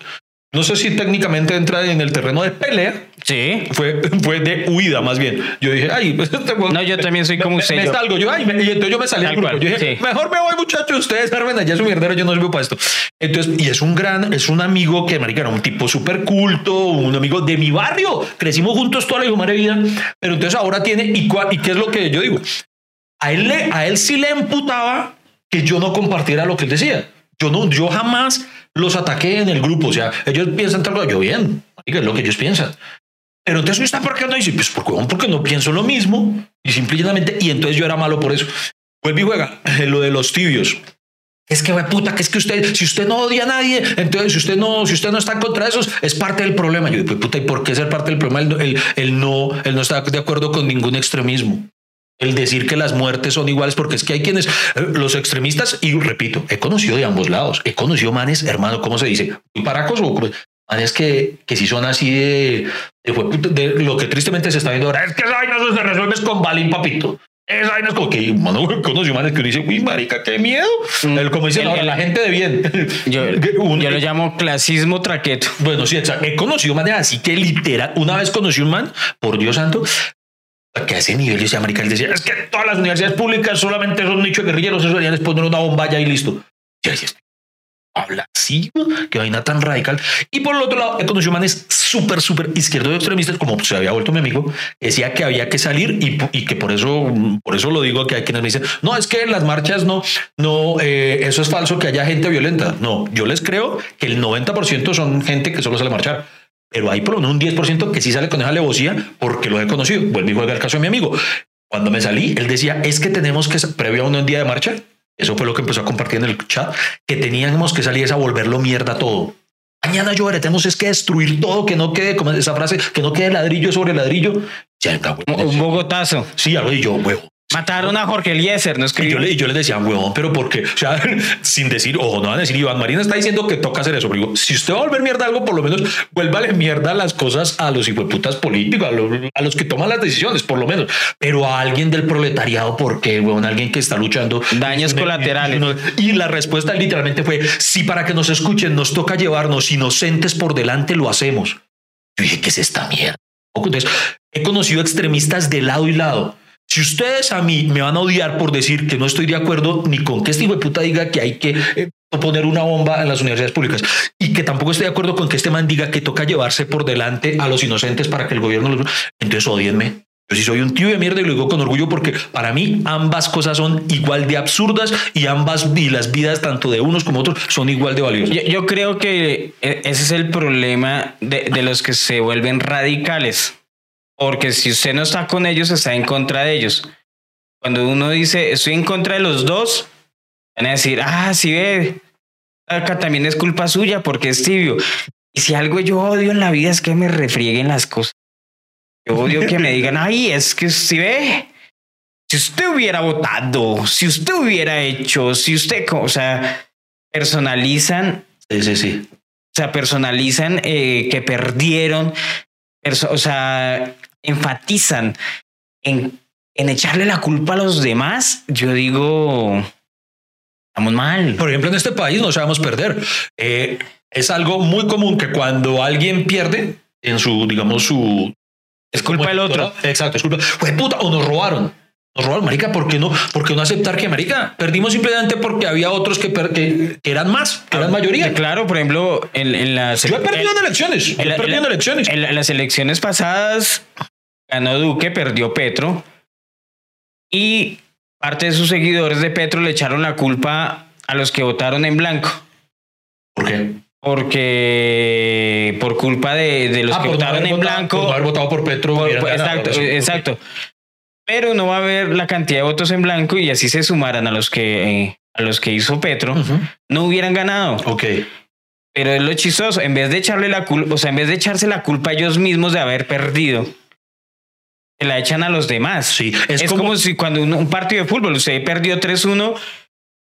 no sé si técnicamente entra en el terreno de pelea. Sí. Fue, fue de huida, más bien. Yo dije, ay, pues este No, yo también soy como usted. Me, salgo, yo, ay, y entonces yo me salí al grupo. Yo dije, mejor me voy, muchachos, ustedes armen allá su mierdero, yo no sirvo para esto. Entonces, y es un gran, es un amigo que, marica, era un tipo súper culto, un amigo de mi barrio. Crecimos juntos toda la hijo vida. Pero entonces ahora tiene, ¿y, cuál, ¿y qué es lo que yo digo? A él, le, a él sí le emputaba que yo no compartiera lo que él decía. Yo no, yo jamás los ataqué en el grupo. O sea, ellos piensan tal cosa, yo bien, es lo que ellos piensan. Pero entonces está por qué no dice, pues porque, porque no pienso lo mismo y simplemente, y entonces yo era malo por eso. Vuelve y juega [LAUGHS] lo de los tibios. Es que, puta, que es que usted, si usted no odia a nadie, entonces si usted no, si usted no está contra esos, es parte del problema. Yo digo, puta, ¿y por qué ser parte del problema? El, no, él no está de acuerdo con ningún extremismo. El decir que las muertes son iguales, porque es que hay quienes, eh, los extremistas, y repito, he conocido de ambos lados, he conocido manes, hermano, ¿cómo se dice? ¿Paracos o manes que, que si son así de, de, lo que tristemente se está viendo ahora? Es que esa vaina se resuelve con balín, papito. Esa vaina es como que, mano, conoció manes que dice, uy, marica, qué miedo. Mm. El, como dicen ahora, la gente de bien. Yo, [LAUGHS] yo lo llamo clasismo traqueto. Bueno, sí, he conocido manes así que literal, una vez conocí un man, por Dios santo, que a ese nivel yo decía, marica, él decía, es que todas las universidades públicas solamente son nicho de guerrilleros, eso deberían poner una bomba y listo. Y decía, habla así, que vaina tan radical. Y por el otro lado, he conocido manes súper, súper izquierdos extremistas, como se había vuelto mi amigo, decía que había que salir y, y, que por eso, por eso lo digo, que hay quienes me dicen, no, es que en las marchas no, no, eh, eso es falso, que haya gente violenta. No, yo les creo que el 90% son gente que solo sale a marchar. Pero hay por lo menos un 10% que sí sale con esa alevosía porque lo he conocido. Vuelvo y juega el caso de mi amigo. Cuando me salí, él decía, es que tenemos que, previo a un día de marcha, eso fue lo que empezó a compartir en el chat, que teníamos que salir a volverlo mierda todo. Mañana yo tenemos es que destruir todo, que no quede, como esa frase, que no quede ladrillo sobre ladrillo. Ya, un bogotazo. Sí, algo y yo, huevo. Mataron a Jorge Eliezer, no escribió. Y yo, le, yo les decía, huevón, pero porque, o sea, [LAUGHS] sin decir, ojo, no van a decir, Iván Marina está diciendo que toca hacer eso. Pero digo, si usted va a volver mierda algo, por lo menos vuélvale mierda las cosas a los hijueputas políticos, a los, a los, que toman las decisiones, por lo menos. Pero a alguien del proletariado, porque, huevón, alguien que está luchando. Daños colaterales. Y la respuesta literalmente fue: si para que nos escuchen nos toca llevarnos inocentes por delante, lo hacemos. Yo dije, ¿qué es esta mierda? Entonces, he conocido extremistas de lado y lado si ustedes a mí me van a odiar por decir que no estoy de acuerdo ni con que este hijo de puta diga que hay que eh, poner una bomba en las universidades públicas y que tampoco estoy de acuerdo con que este man diga que toca llevarse por delante a los inocentes para que el gobierno los... Entonces odienme. Yo sí soy un tío de mierda y lo digo con orgullo porque para mí ambas cosas son igual de absurdas y ambas y las vidas tanto de unos como otros son igual de valiosas. Yo, creo que eh, ese es el problema de los que se vuelven radicales porque si usted no está con ellos, está en contra de ellos. Cuando uno dice, estoy en contra de los dos, van a decir, ah, sí ve, acá también es culpa suya porque es tibio. Y si algo yo odio en la vida es que me refrieguen las cosas. Yo odio que me digan, ay, es que si ve, si usted hubiera votado, si usted hubiera hecho, si usted, o sea, personalizan. Sí, sí, sí. O sea, personalizan eh, que perdieron. O sea, enfatizan en, en echarle la culpa a los demás, yo digo, estamos mal. Por ejemplo, en este país no sabemos perder. Eh, es algo muy común que cuando alguien pierde en su, digamos, su... Es culpa del otro. Exacto, es culpa. Fue puta, o nos robaron. Nos robaron, marica, ¿por qué no? ¿Por no aceptar que, marica, perdimos simplemente porque había otros que, que, eran más, que eran mayoría? Claro, por ejemplo, en, las... Yo he perdido en elecciones. En, elecciones. En, las elecciones pasadas, ganó Duque, perdió Petro y parte de sus seguidores de Petro le echaron la culpa a los que votaron en blanco. ¿Por qué? Porque por culpa de, los ah, que votaron en blanco. Por haber votado por Petro. exacto, exacto. Pero no va a haber la cantidad de votos en blanco y así se sumaran a los que, a los que hizo Petro, no hubieran ganado. Ok. Pero es lo chistoso, en vez de echarle la culpa, o sea, en vez de echarse la culpa a ellos mismos de haber perdido, se la echan a los demás. Sí, es, como... si cuando un, partido de fútbol usted perdió 3-1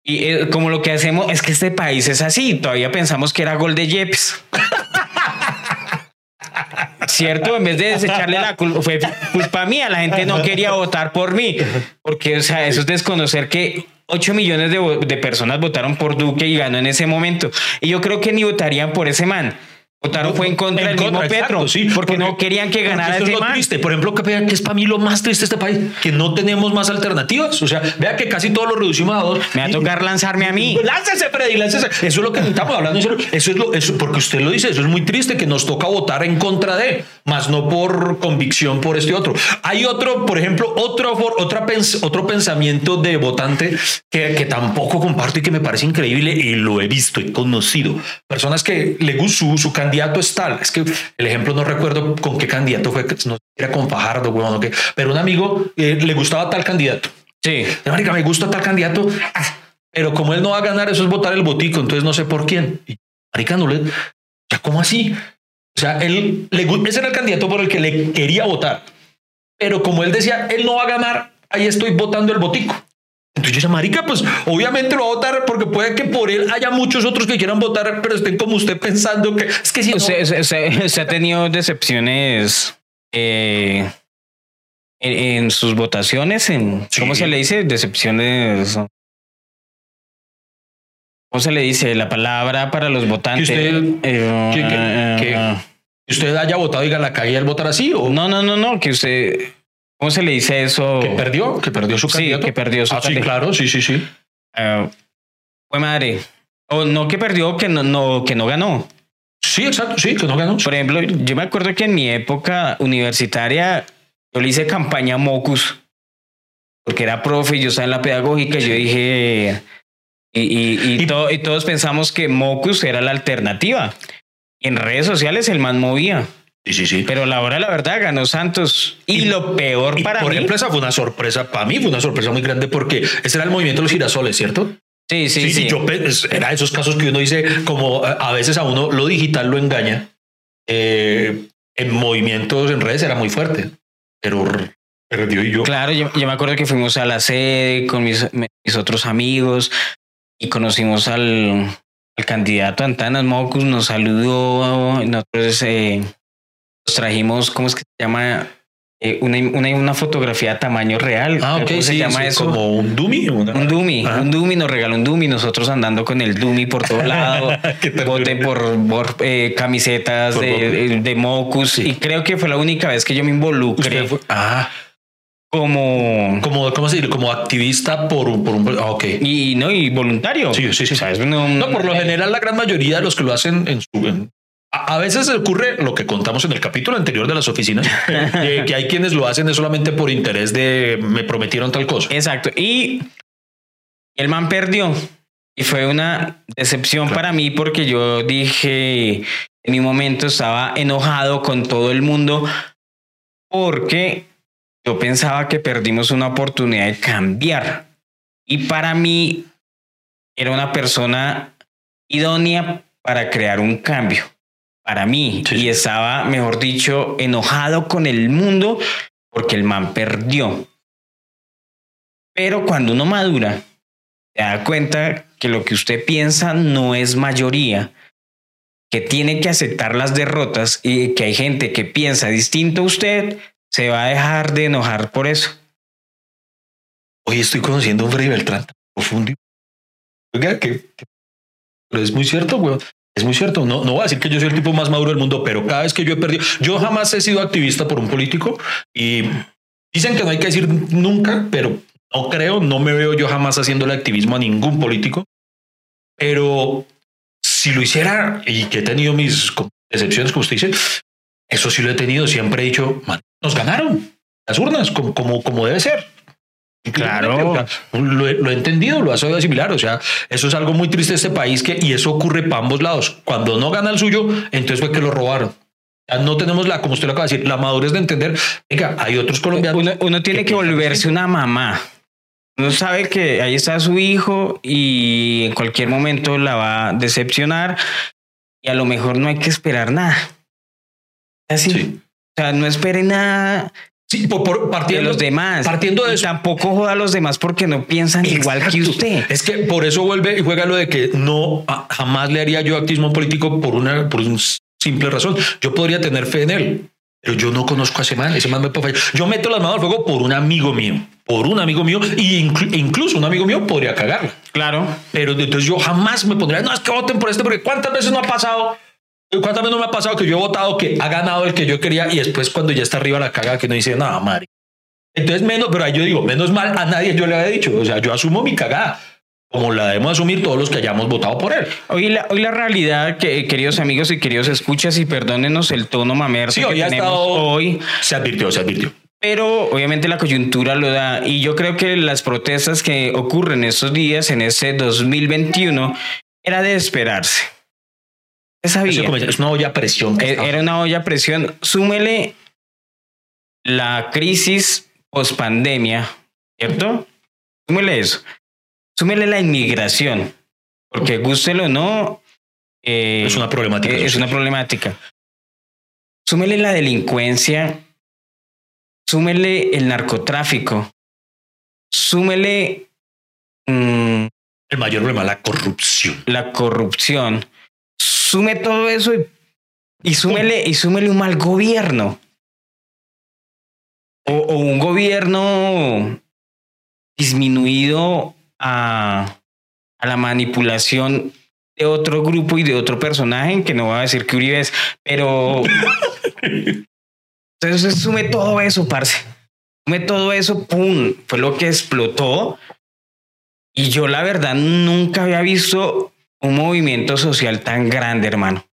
y eh, como lo que hacemos es que este país es así, todavía pensamos que era gol de Jeps. [LAUGHS] ¿Cierto? En vez de desecharle la culpa, fue culpa mía, la gente no quería votar por mí, porque, o sea, eso es desconocer que 8 millones de, de personas votaron por Duque y ganó en ese momento. Y yo creo que ni votarían por ese man Votaron fue en contra En del mismo exacto, Petro, sí, porque, no querían que porque ganara esto es ese lo triste. Por ejemplo, que, que es para mí lo más triste de este país, que no tenemos más alternativas. O sea, vea que casi todos lo reducimos a dos. Me va a tocar lanzarme a mí. [LAUGHS] Láncese, Freddy, láncese. Eso es lo que estamos hablando. Eso es lo, eso, porque usted lo dice, eso es muy triste que nos toca votar en contra de, más no por convicción por este otro. Hay otro, por ejemplo, otro, otra pens- otro pensamiento de votante que, que tampoco comparto y que me parece increíble y lo he visto y conocido. Personas que le gusta su, su candidato es tal. Es que el ejemplo no recuerdo con qué candidato fue, que no era con Fajardo, o qué, pero un amigo eh, le gustaba tal candidato. Sí. De marica, me gusta tal candidato, ah, pero como él no va a ganar, eso es votar el botico, entonces no sé por quién. Y marica, no le, ya cómo así. O sea, él le, ese era el candidato por el que le quería votar, pero como él decía, él no va a ganar, ahí estoy votando el botico. Entonces yo marica, pues obviamente lo va a votar porque puede que por él haya muchos otros que quieran votar, pero estén como usted pensando que es que si Usted, usted- usted- usted ha tenido decepciones eh, en, en sus votaciones. En, Sí. ¿Cómo se le dice? Decepciones. ¿Cómo se le dice? La palabra para los votantes. usted- Eh, que- que- que- eh, que usted haya votado y diga la calle el votar así o no, no, no, no. Que usted. ¿Cómo se le dice eso? que perdió, que perdió su Sí, candidato. que perdió su Ah, sí, claro, sí, sí, sí. Eh, fue madre. O no que perdió, que no, no, que no ganó. Sí, exacto, sí, que no ganó. Por ejemplo, yo me acuerdo que en mi época universitaria yo le hice campaña a Mocus, porque era profe y yo estaba en la pedagógica y yo dije, y, y, y, Y- to- y todos pensamos que Mocus era la alternativa. Y en redes sociales el man movía, Sí, sí, sí. pero a la hora la verdad ganó Santos. Y, Y- lo peor Y, para por mí... ejemplo, esa fue una sorpresa, para mí fue una sorpresa muy grande porque ese era el movimiento de los girasoles, ¿cierto? sí, sí, sí. y yo era esos casos que uno dice, como a a veces a uno lo digital lo engaña. Eh, en movimientos en redes era muy fuerte, pero perdió y yo. Claro, yo, yo me acuerdo que fuimos a la sede con mis, mis otros amigos y conocimos al, al candidato Antanas Mocus, nos saludó, nosotros eh, trajimos, ¿cómo es que se llama? Eh, una, una, una fotografía a tamaño real. Ah, ok, ¿Cómo se sí, llama eso? como un dummy. una- Un Dumi, Ajá. un Dumi, nos regaló un Dumi, nosotros andando con el Dumi por todo lado, [LAUGHS] bote por, por eh, camisetas Por de, de Mocus Sí. y creo que fue la única vez que yo me involucré fue- ah, como como, ¿cómo dice? Como activista por, un- por un... Ah, ok. Y no, y voluntario. Sí, sí, sí. O sea, es uno- No, por lo general, la gran mayoría de los que lo hacen en su. en- a, veces ocurre lo que contamos en el capítulo anterior de las oficinas, [LAUGHS] eh, que hay quienes lo hacen es solamente por interés de me prometieron tal cosa. Exacto. Y el man perdió. Y fue una decepción Claro. para mí porque yo dije, en mi momento estaba enojado con todo el mundo porque yo pensaba que perdimos una oportunidad de cambiar. Y para mí era una persona idónea para crear un cambio. Para mí. Sí. Y estaba, mejor dicho, enojado con el mundo porque el man perdió. Pero cuando uno madura, se da cuenta que lo que usted piensa no es mayoría, que tiene que aceptar las derrotas y que hay gente que piensa distinto a usted, se va a dejar de enojar por eso. Hoy estoy conociendo a un Freddy Beltrán profundo. Oiga, que, que- pero es muy cierto, güey. Es muy cierto. No, no voy a decir que yo soy el tipo más maduro del mundo, pero cada vez que yo he perdido, yo jamás he sido activista por un político y dicen que no hay que decir nunca, pero no creo, no me veo yo jamás haciéndole activismo a ningún político. Pero si lo hiciera y que he tenido mis decepciones, como usted dice, eso sí lo he tenido. Siempre he dicho, "Man, nos ganaron las urnas como, como, como debe ser. Claro. Lo, he- lo he entendido, lo ha sabido asimilar. O sea, eso es algo muy triste de este país que, y eso ocurre para ambos lados. Cuando no gana el suyo, entonces fue que lo robaron. No tenemos la, como usted lo acaba de decir, la madurez de entender. Venga, hay otros colombianos. Uno, uno tiene que volverse una mamá. Uno sabe que ahí está su hijo y en cualquier momento la va a decepcionar y a lo mejor no hay que esperar nada. Así. Sí. O sea, no espere nada Sí, por, por- de partiendo los demás. partiendo de Y eso. tampoco joda a los demás porque no piensan igual que usted. Es que por eso vuelve y juega lo de que no a- jamás le haría yo activismo político por una por una simple razón. Yo podría tener fe en él, pero yo no conozco a ese man. Ese man me puede fallar. Yo meto las manos al fuego por un amigo mío, por un amigo mío y inclu- incluso un amigo mío podría cagarla. Claro. Pero entonces yo jamás me pondría, no, es que voten por este, porque cuántas veces no ha pasado ¿Cuántas veces no me ha pasado que yo he votado que ha ganado el que yo quería y después cuando ya está arriba la caga que no dice nada, madre? Entonces, menos, pero ahí yo digo, menos mal a nadie yo le había dicho. O sea, yo asumo mi cagada como la debemos asumir todos los que hayamos votado por él. Hoy la, hoy la realidad, que, queridos amigos y queridos escuchas, y perdónenos el tono mamer Sí, que hoy ha tenemos estado- hoy, Se advirtió, se advirtió. pero obviamente la coyuntura lo da. Y yo creo que las protestas que ocurren estos días, en este 2021, era de esperarse. Sabía. Es una olla a presión. Era una olla a presión. Súmele la crisis post-pandemia, ¿cierto? Súmele eso. Súmele la inmigración, porque gústelo o no, eh, es una problemática. eh, es una problemática. Súmele la delincuencia, súmele el narcotráfico, súmele mm, El mayor problema, la corrupción. la corrupción, sume todo eso y, y súmele, y súmele un mal gobierno. O, o un gobierno disminuido a, a la manipulación de otro grupo y de otro personaje, que no voy a decir que Uribe es, pero... [LAUGHS] Entonces sume todo eso, parce. Sume todo eso, ¡pum! Fue lo que explotó. Y yo la verdad nunca había visto un movimiento social tan grande, hermano.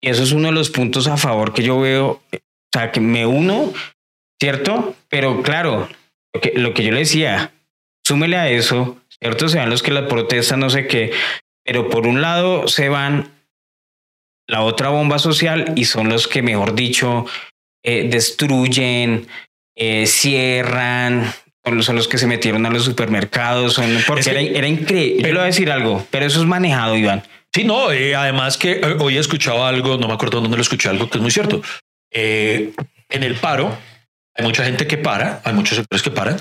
Y eso es uno de los puntos a favor que yo veo. O sea, que me uno, ¿cierto? Pero claro, lo que, yo le decía, súmele a eso, ¿cierto? Sean los que la protestan, no sé qué. Pero por un lado se van la otra bomba social y son los que, mejor dicho, eh, destruyen, eh, cierran, son los, que se metieron a los supermercados, son, porque Es que- era, era increíble. Yo le voy a decir algo, pero eso es manejado, Iván. Sí, no, eh, además que eh, hoy he escuchado algo, no me acuerdo dónde lo escuché, algo que es muy cierto. Eh, en el paro hay mucha gente que para, hay muchos sectores que paran,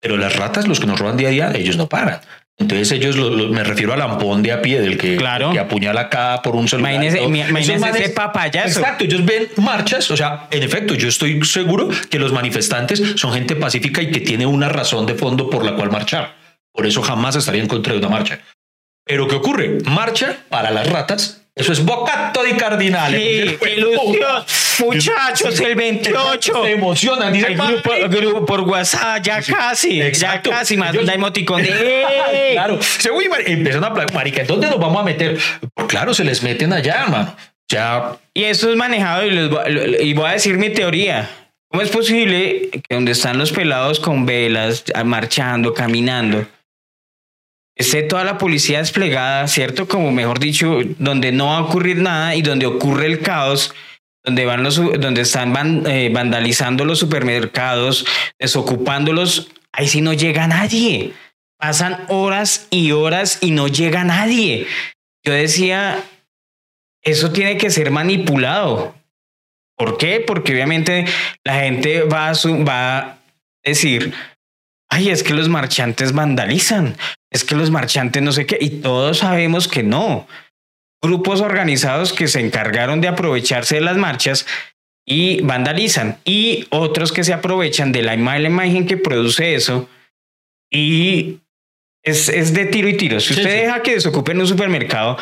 pero las ratas, los que nos roban día a día, ellos no paran. Entonces ellos, lo- lo- me refiero al ampón de a pie, del que, Claro. que apuñala acá por un celular. Imagínese, mi- imagínese manes- ese papayazo. Exacto, ellos ven marchas, o sea, en efecto, yo estoy seguro que los manifestantes son gente pacífica y que tiene una razón de fondo por la cual marchar. Por eso jamás estaría en contra de una marcha. Pero ¿qué ocurre? Marcha para las ratas. Eso es bocato di cardinale. Sí, ilusión. Muchachos, el 28. Se emocionan. Dicen, El grupo, por WhatsApp, ya casi, Exacto. ya casi, más una emoticón [LAUGHS] de. Claro. Se uy, mar- empiezan a hablar, marica, ¿en dónde nos vamos a meter? Pues claro, se les meten allá, hermano. Ya, Y eso es manejado y, les voy, y voy a decir mi teoría. ¿Cómo es posible que donde están los pelados con velas, marchando, caminando, esté toda la policía desplegada, ¿cierto? Como mejor dicho, donde no va a ocurrir nada y donde ocurre el caos, donde van los, donde están van- eh, vandalizando los supermercados, desocupándolos, ahí sí no llega nadie. Pasan horas y horas y no llega nadie. Yo decía, eso tiene que ser manipulado. ¿Por qué? Porque obviamente la gente va a, va a decir, ay, es que los marchantes vandalizan, es que los marchantes no sé qué, y todos sabemos que no. Grupos organizados que se encargaron de aprovecharse de las marchas y vandalizan, y otros que se aprovechan de la mala imagen que produce eso y es, es de tiro y tiro. Si Sí, usted sí. deja que desocupen un supermercado,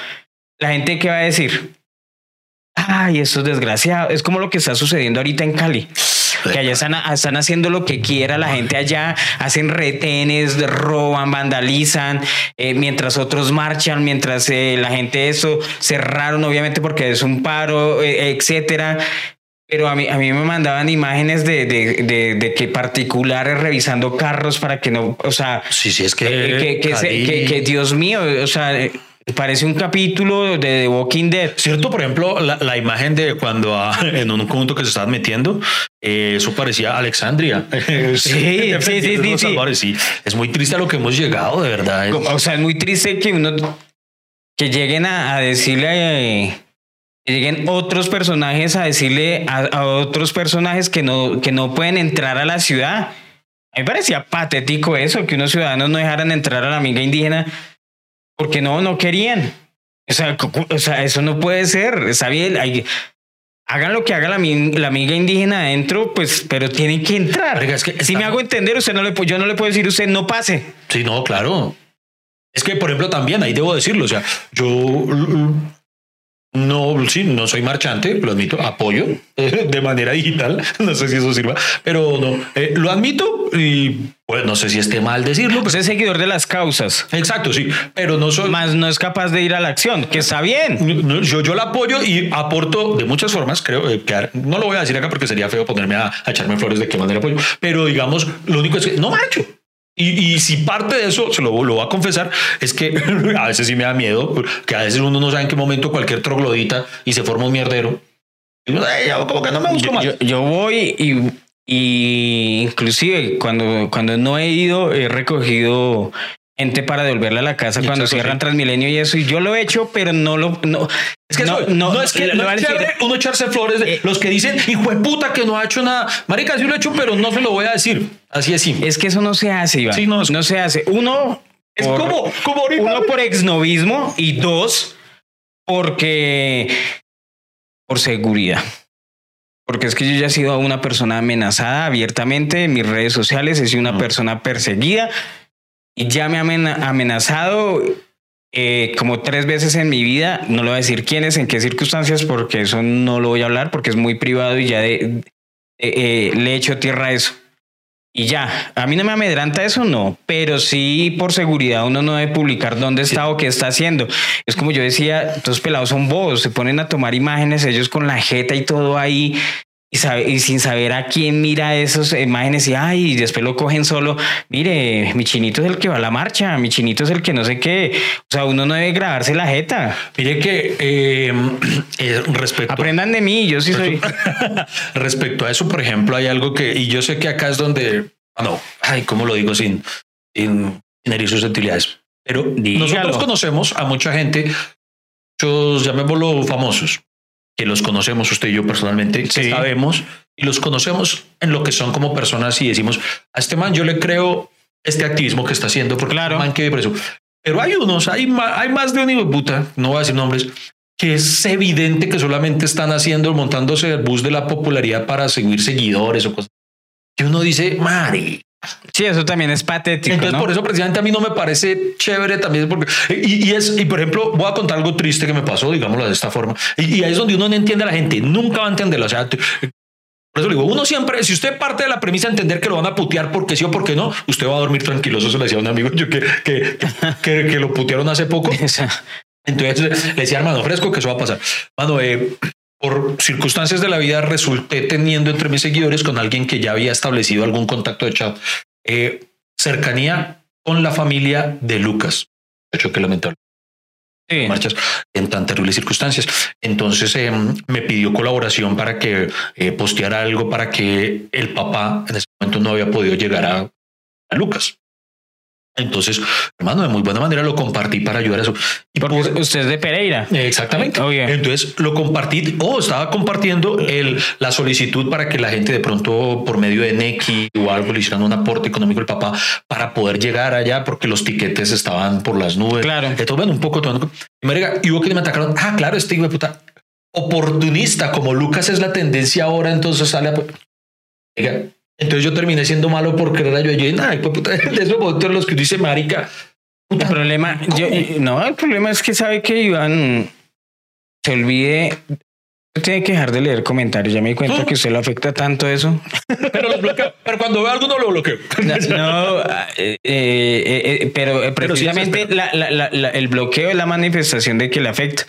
la gente que va a decir, ay, eso es desgraciado. Es como lo que está sucediendo ahorita en Cali. Que allá están, están haciendo lo que quiera la gente allá, hacen retenes, roban, vandalizan, eh, mientras otros marchan, mientras eh, la gente eso cerraron, obviamente porque es un paro, eh, etcétera. Pero a mí, a mí me mandaban imágenes de, de, de, de que particulares revisando carros para que no, o sea, sí, sí, es que. eh, que, que, Dios mío, o sea, parece un capítulo de The Walking Dead. Cierto, por ejemplo, la, la imagen de cuando ah, [LAUGHS] en un conjunto que se estaban metiendo, eh, eso parecía Alexandria. [LAUGHS] Sí, sí, sí, sí, sí. Salvadores, sí. Es muy triste a lo que hemos llegado, de verdad. Es- O sea, es muy triste que uno que lleguen a, a decirle eh, que lleguen otros personajes a decirle a, a otros personajes que no, que no pueden entrar a la ciudad. A mí me parecía patético eso, que unos ciudadanos no dejaran entrar a la amiga indígena porque no, no querían. O sea, o sea eso no puede ser. Está bien, hay- hagan lo que haga la, mi- la amiga indígena adentro, pues, pero tienen que entrar. Oiga, es que si está- me hago entender, usted no le, yo no le puedo decir, usted no pase. Sí, no, claro. Es que, por ejemplo, también ahí debo decirlo. O sea, yo No, sí, no soy marchante, lo admito, apoyo [LAUGHS] de manera digital, no sé si eso sirva, pero no, eh, lo admito y pues no sé si esté mal decirlo. Pues es seguidor de las causas. Exacto, sí, pero no soy... Más no es capaz de ir a la acción, que está bien. Yo, yo la apoyo y aporto de muchas formas, creo eh, que no lo voy a decir acá porque sería feo ponerme a, a echarme flores de qué manera apoyo, pero digamos, lo único es que no marcho. Y, y, si parte de eso, se lo, lo voy a confesar, es que [LAUGHS] a veces sí me da miedo, que a veces uno no sabe en qué momento cualquier troglodita y se forma un mierdero. Yo como que no me busco yo, más. Yo, yo, voy y, y inclusive cuando, cuando no he ido, he recogido gente para devolverla a la casa cuando exacto, cierran sí. Transmilenio y eso. Y yo lo he hecho, pero no lo... No, Es que no, no, es que no es chévere uno echarse flores de Eh. los que dicen, hijo de puta, que no ha hecho nada. Marica, sí lo he hecho, pero no se lo voy a decir. Así es simple. Es que eso no se hace, Iván. Sí, no, es- se hace. Uno... Es por- como, como ahorita. Uno por exnovismo y dos porque por seguridad. Porque es que yo ya he sido una persona amenazada abiertamente en mis redes sociales, he sido una Mm. persona perseguida y ya me ha amena- amenazado eh, como tres veces en mi vida. No le voy a decir quiénes, en qué circunstancias, porque eso no lo voy a hablar porque es muy privado y ya de- de- eh, le he hecho tierra a eso. Y ya, a mí no me amedranta eso, no, pero sí por seguridad uno no debe publicar dónde está o qué está haciendo. Es como yo decía, estos pelados son bobos, se ponen a tomar imágenes ellos con la jeta y todo ahí y, sabe- y sin saber a quién mira esas imágenes y ay, y después lo cogen solo. Mire, mi chinito es el que va a la marcha, mi chinito es el que no sé qué. O sea, uno no debe grabarse la jeta. Mire que eh, [CLEARS THROAT] eh, respecto Aprendan de mí, yo sí soy. [LAUGHS] Respecto a eso, por ejemplo, hay algo que, y yo sé que acá es donde, ah, no, ay, ¿cómo lo digo sin, sin, sin herir susceptibilidades? Pero Dígalo. nosotros conocemos a mucha gente, muchos, llamémoslo famosos, que los conocemos usted y yo personalmente, que Sí. sabemos, y los conocemos en lo que son como personas y decimos, a este man yo le creo este activismo que está haciendo, porque Claro. este man que preso. Pero hay unos, hay más, hay más de un hijo de puta, no voy a decir nombres, que es evidente que solamente están haciendo, montándose el bus de la popularidad para seguir seguidores o cosas. Que uno dice, Mari. Sí, eso también es patético. Entonces, ¿no? por eso precisamente a mí no me parece chévere también, porque y, y es, y por ejemplo, voy a contar algo triste que me pasó, digámoslo de esta forma, y, y ahí es donde uno no entiende a la gente, nunca va a entenderlo. O sea, por eso le digo, uno siempre, si usted parte de la premisa de entender que lo van a putear porque sí o porque no, usted va a dormir tranquilo. Eso le decía a un amigo yo que, que, que, que lo putearon hace poco. [LAUGHS] Entonces le decía, hermano, fresco, que eso va a pasar. Mano, eh, por circunstancias de la vida resulté teniendo entre mis seguidores con alguien que ya había establecido algún contacto de chat, eh, cercanía con la familia de Lucas. Hecho, que lamentable sí. marchas en tan terribles circunstancias. Entonces eh, me pidió colaboración para que eh, posteara algo para que el papá en ese momento no había podido llegar a, a Lucas. Entonces, hermano, de muy buena manera lo compartí para ayudar a eso. Y Porque por- usted es de Pereira. Exactamente. Entonces lo compartí o estaba compartiendo el, la solicitud para que la gente de pronto por medio de Neki o algo le hicieran un aporte económico al papá para poder llegar allá porque los tiquetes estaban por las nubes. Claro. Entonces, bueno, un poco todo. Y hubo que me atacaron. Ah, claro, este hijo de puta oportunista, como Lucas es la tendencia ahora, entonces sale a. Entonces yo terminé siendo malo por querer ayudar. Yo, ay, hijo [LAUGHS] de puta, esos en los que dice marica. El problema, yo, no, el problema es que sabe que Iván se olvide. Tiene que dejar de leer comentarios. Ya me di cuenta No. que usted lo afecta tanto eso. [LAUGHS] Pero los bloqueo. Pero cuando veo alguno lo bloqueo. No, no, eh, eh, eh, pero eh, Pero sí las precisamente espero. la- la- la- la- el bloqueo es la manifestación de que le afecta.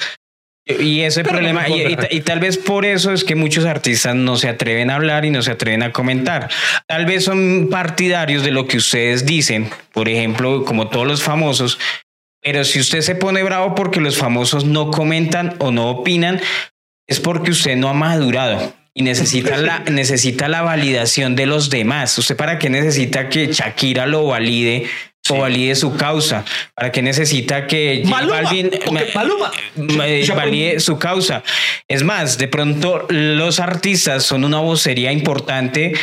Y ese Pero problema, no y, y tal vez por eso es que muchos artistas no se atreven a hablar y no se atreven a comentar. Tal vez son partidarios de lo que ustedes dicen, por ejemplo, como todos los famosos, pero si usted se pone bravo porque los famosos no comentan o no opinan, es porque usted no ha madurado y necesita la, [LAUGHS] necesita la validación de los demás. ¿Usted para qué necesita que Shakira lo valide o valide su causa? ¿Para qué necesita que Maluma, Balvin Maluma. valide su causa? Es más, de pronto los artistas son una vocería importante.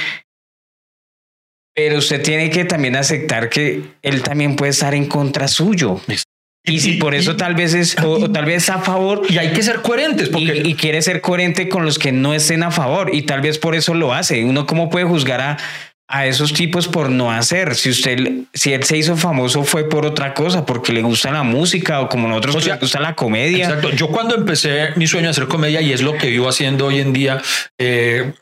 Pero usted tiene que también aceptar que él también puede estar en contra suyo. Y si por eso tal vez es, o, tal vez a favor, Y hay que ser coherentes porque y quiere ser coherente con los que no estén a favor y tal vez por eso lo hace. Uno cómo puede juzgar a, a esos tipos por no hacer. Si usted, si él se hizo famoso fue por otra cosa, porque le gusta la música o como nosotros O que sea, le gusta la comedia. Exacto. Yo cuando empecé mi sueño de hacer comedia y es lo que vivo haciendo hoy en día, eh,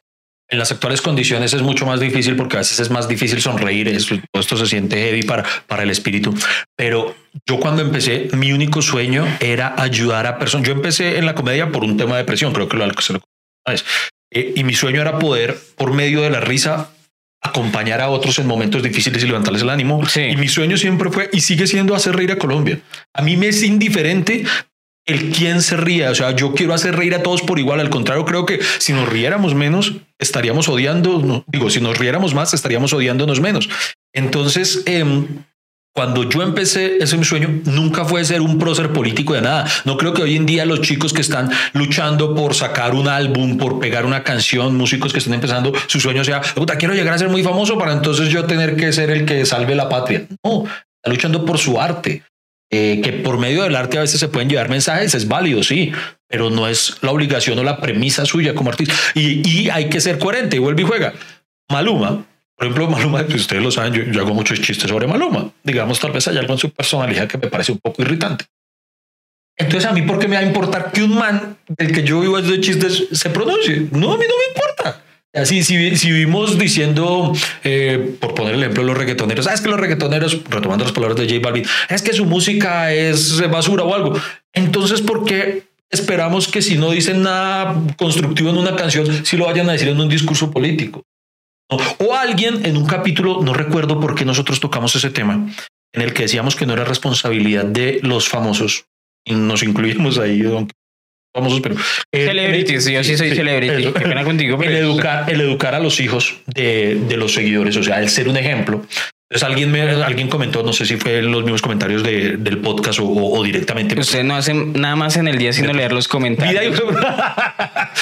en las actuales condiciones es mucho más difícil porque a veces es más difícil sonreír. es- todo esto se siente heavy para, para el espíritu. Pero yo cuando empecé, mi único sueño era ayudar a personas. Yo empecé en la comedia por un tema de depresión, creo que lo se lo. Eh, y mi sueño era poder, por medio de la risa, acompañar a otros en momentos difíciles y levantarles el ánimo. Sí. Y mi sueño siempre fue y sigue siendo hacer reír a Colombia. A mí me es indiferente el quién se ría. O sea, yo quiero hacer reír a todos por igual. Al contrario, creo que si nos riéramos menos, estaríamos odiando. no, digo, si nos riéramos más, estaríamos odiándonos menos. Entonces, em, cuando yo empecé ese mi sueño, nunca fue ser un prócer político de nada. No creo que hoy en día los chicos que están luchando por sacar un álbum, por pegar una canción, músicos que están empezando, su sueño sea, puta, quiero llegar a ser muy famoso para entonces yo tener que ser el que salve la patria. No, está luchando por su arte. Eh, que por medio del arte a veces se pueden llevar mensajes, es válido, sí, pero no es la obligación o la premisa suya como artista. Y, y hay que ser coherente, vuelve y juega. Maluma, por ejemplo, Maluma, ustedes lo saben, yo, hago muchos chistes sobre Maluma. Digamos, tal vez hay algo en su personalidad que me parece un poco irritante. Entonces, a mí, ¿por qué me va a importar que un man del que yo vivo de chistes se pronuncie? No, a mí no me importa. Así, si, si vivimos diciendo, eh, por poner el ejemplo, los reggaetoneros, ah, es que los reggaetoneros, retomando las palabras de J Balvin, es que su música es basura o algo. Entonces, ¿por qué esperamos que si no dicen nada constructivo en una canción, si lo vayan a decir en un discurso político? O alguien en un capítulo, no recuerdo por qué nosotros tocamos ese tema, en el que decíamos que no era responsabilidad de los famosos, y nos incluimos ahí, aunque famosos, pero... eh, Celebrities, yo sí soy celebrity. eso. Qué pena contigo, el, educar, el educar a los hijos de, de los seguidores, o sea, el ser un ejemplo. Entonces alguien, me, alguien comentó, no sé si fue en los mismos comentarios de- del podcast o, directamente. Ustedes no hacen nada más en el día sino leer los comentarios.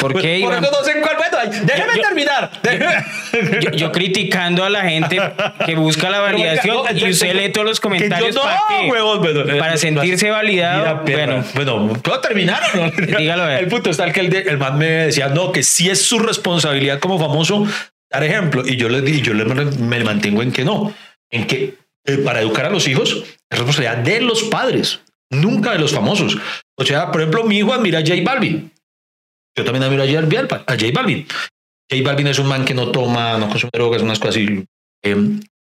¿Por qué, [LAUGHS] Por no sé en cuál. Ay, Déjeme Yo- terminar. Déjeme- Yo, yo criticando a la gente que busca la validación No, y usted lee todos los que yo comentarios no, para, qué? huevón, bueno, eh, para sentirse validado. Mira, bueno, bueno, ¿puedo terminar o no? Dígalo, a ver. El punto está que el, de- el man me decía, no, que sí es su responsabilidad como famoso dar ejemplo. Y yo le yo le, me mantengo en que no, en que eh, para educar a los hijos es responsabilidad de los padres, nunca de los famosos. O sea, por ejemplo, mi hijo admira a J Balvin. Yo también admiro a J Balvin. A J Balvin. J Balvin es un man que no toma, no consume drogas, unas cosas así. Eh,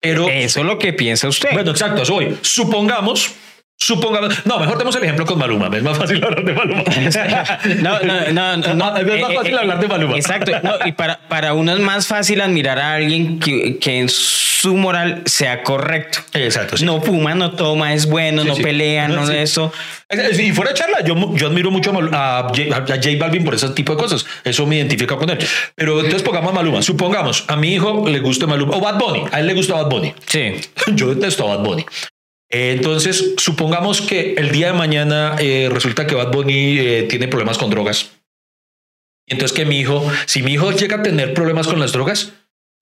pero eso es lo que piensa usted. bueno, exacto, eso voy. Supongamos, supongamos, no, mejor demos el ejemplo con Maluma, es más fácil hablar de Maluma. [LAUGHS] No, no, no, no, [LAUGHS] no. Es más Eh, fácil eh, hablar de Maluma. Exacto. No, y para, para uno es más fácil admirar a alguien que, que en su moral sea correcto. Exacto, sí. No fuma, no toma, es bueno, Sí, no sí. pelea, no Sí. eso. Y fuera de charla, yo, yo admiro mucho a, a J, a J Balvin por ese tipo de cosas. Eso me identifica con él. Pero entonces pongamos a Maluma. Supongamos, a mi hijo le gusta Maluma. O Bad Bunny. A él le gusta Bad Bunny. Sí. [LAUGHS] Yo detesto a Bad Bunny. Eh, Entonces, supongamos que el día de mañana eh, resulta que Bad Bunny eh, tiene problemas con drogas. Entonces que mi hijo, si mi hijo llega a tener problemas con las drogas,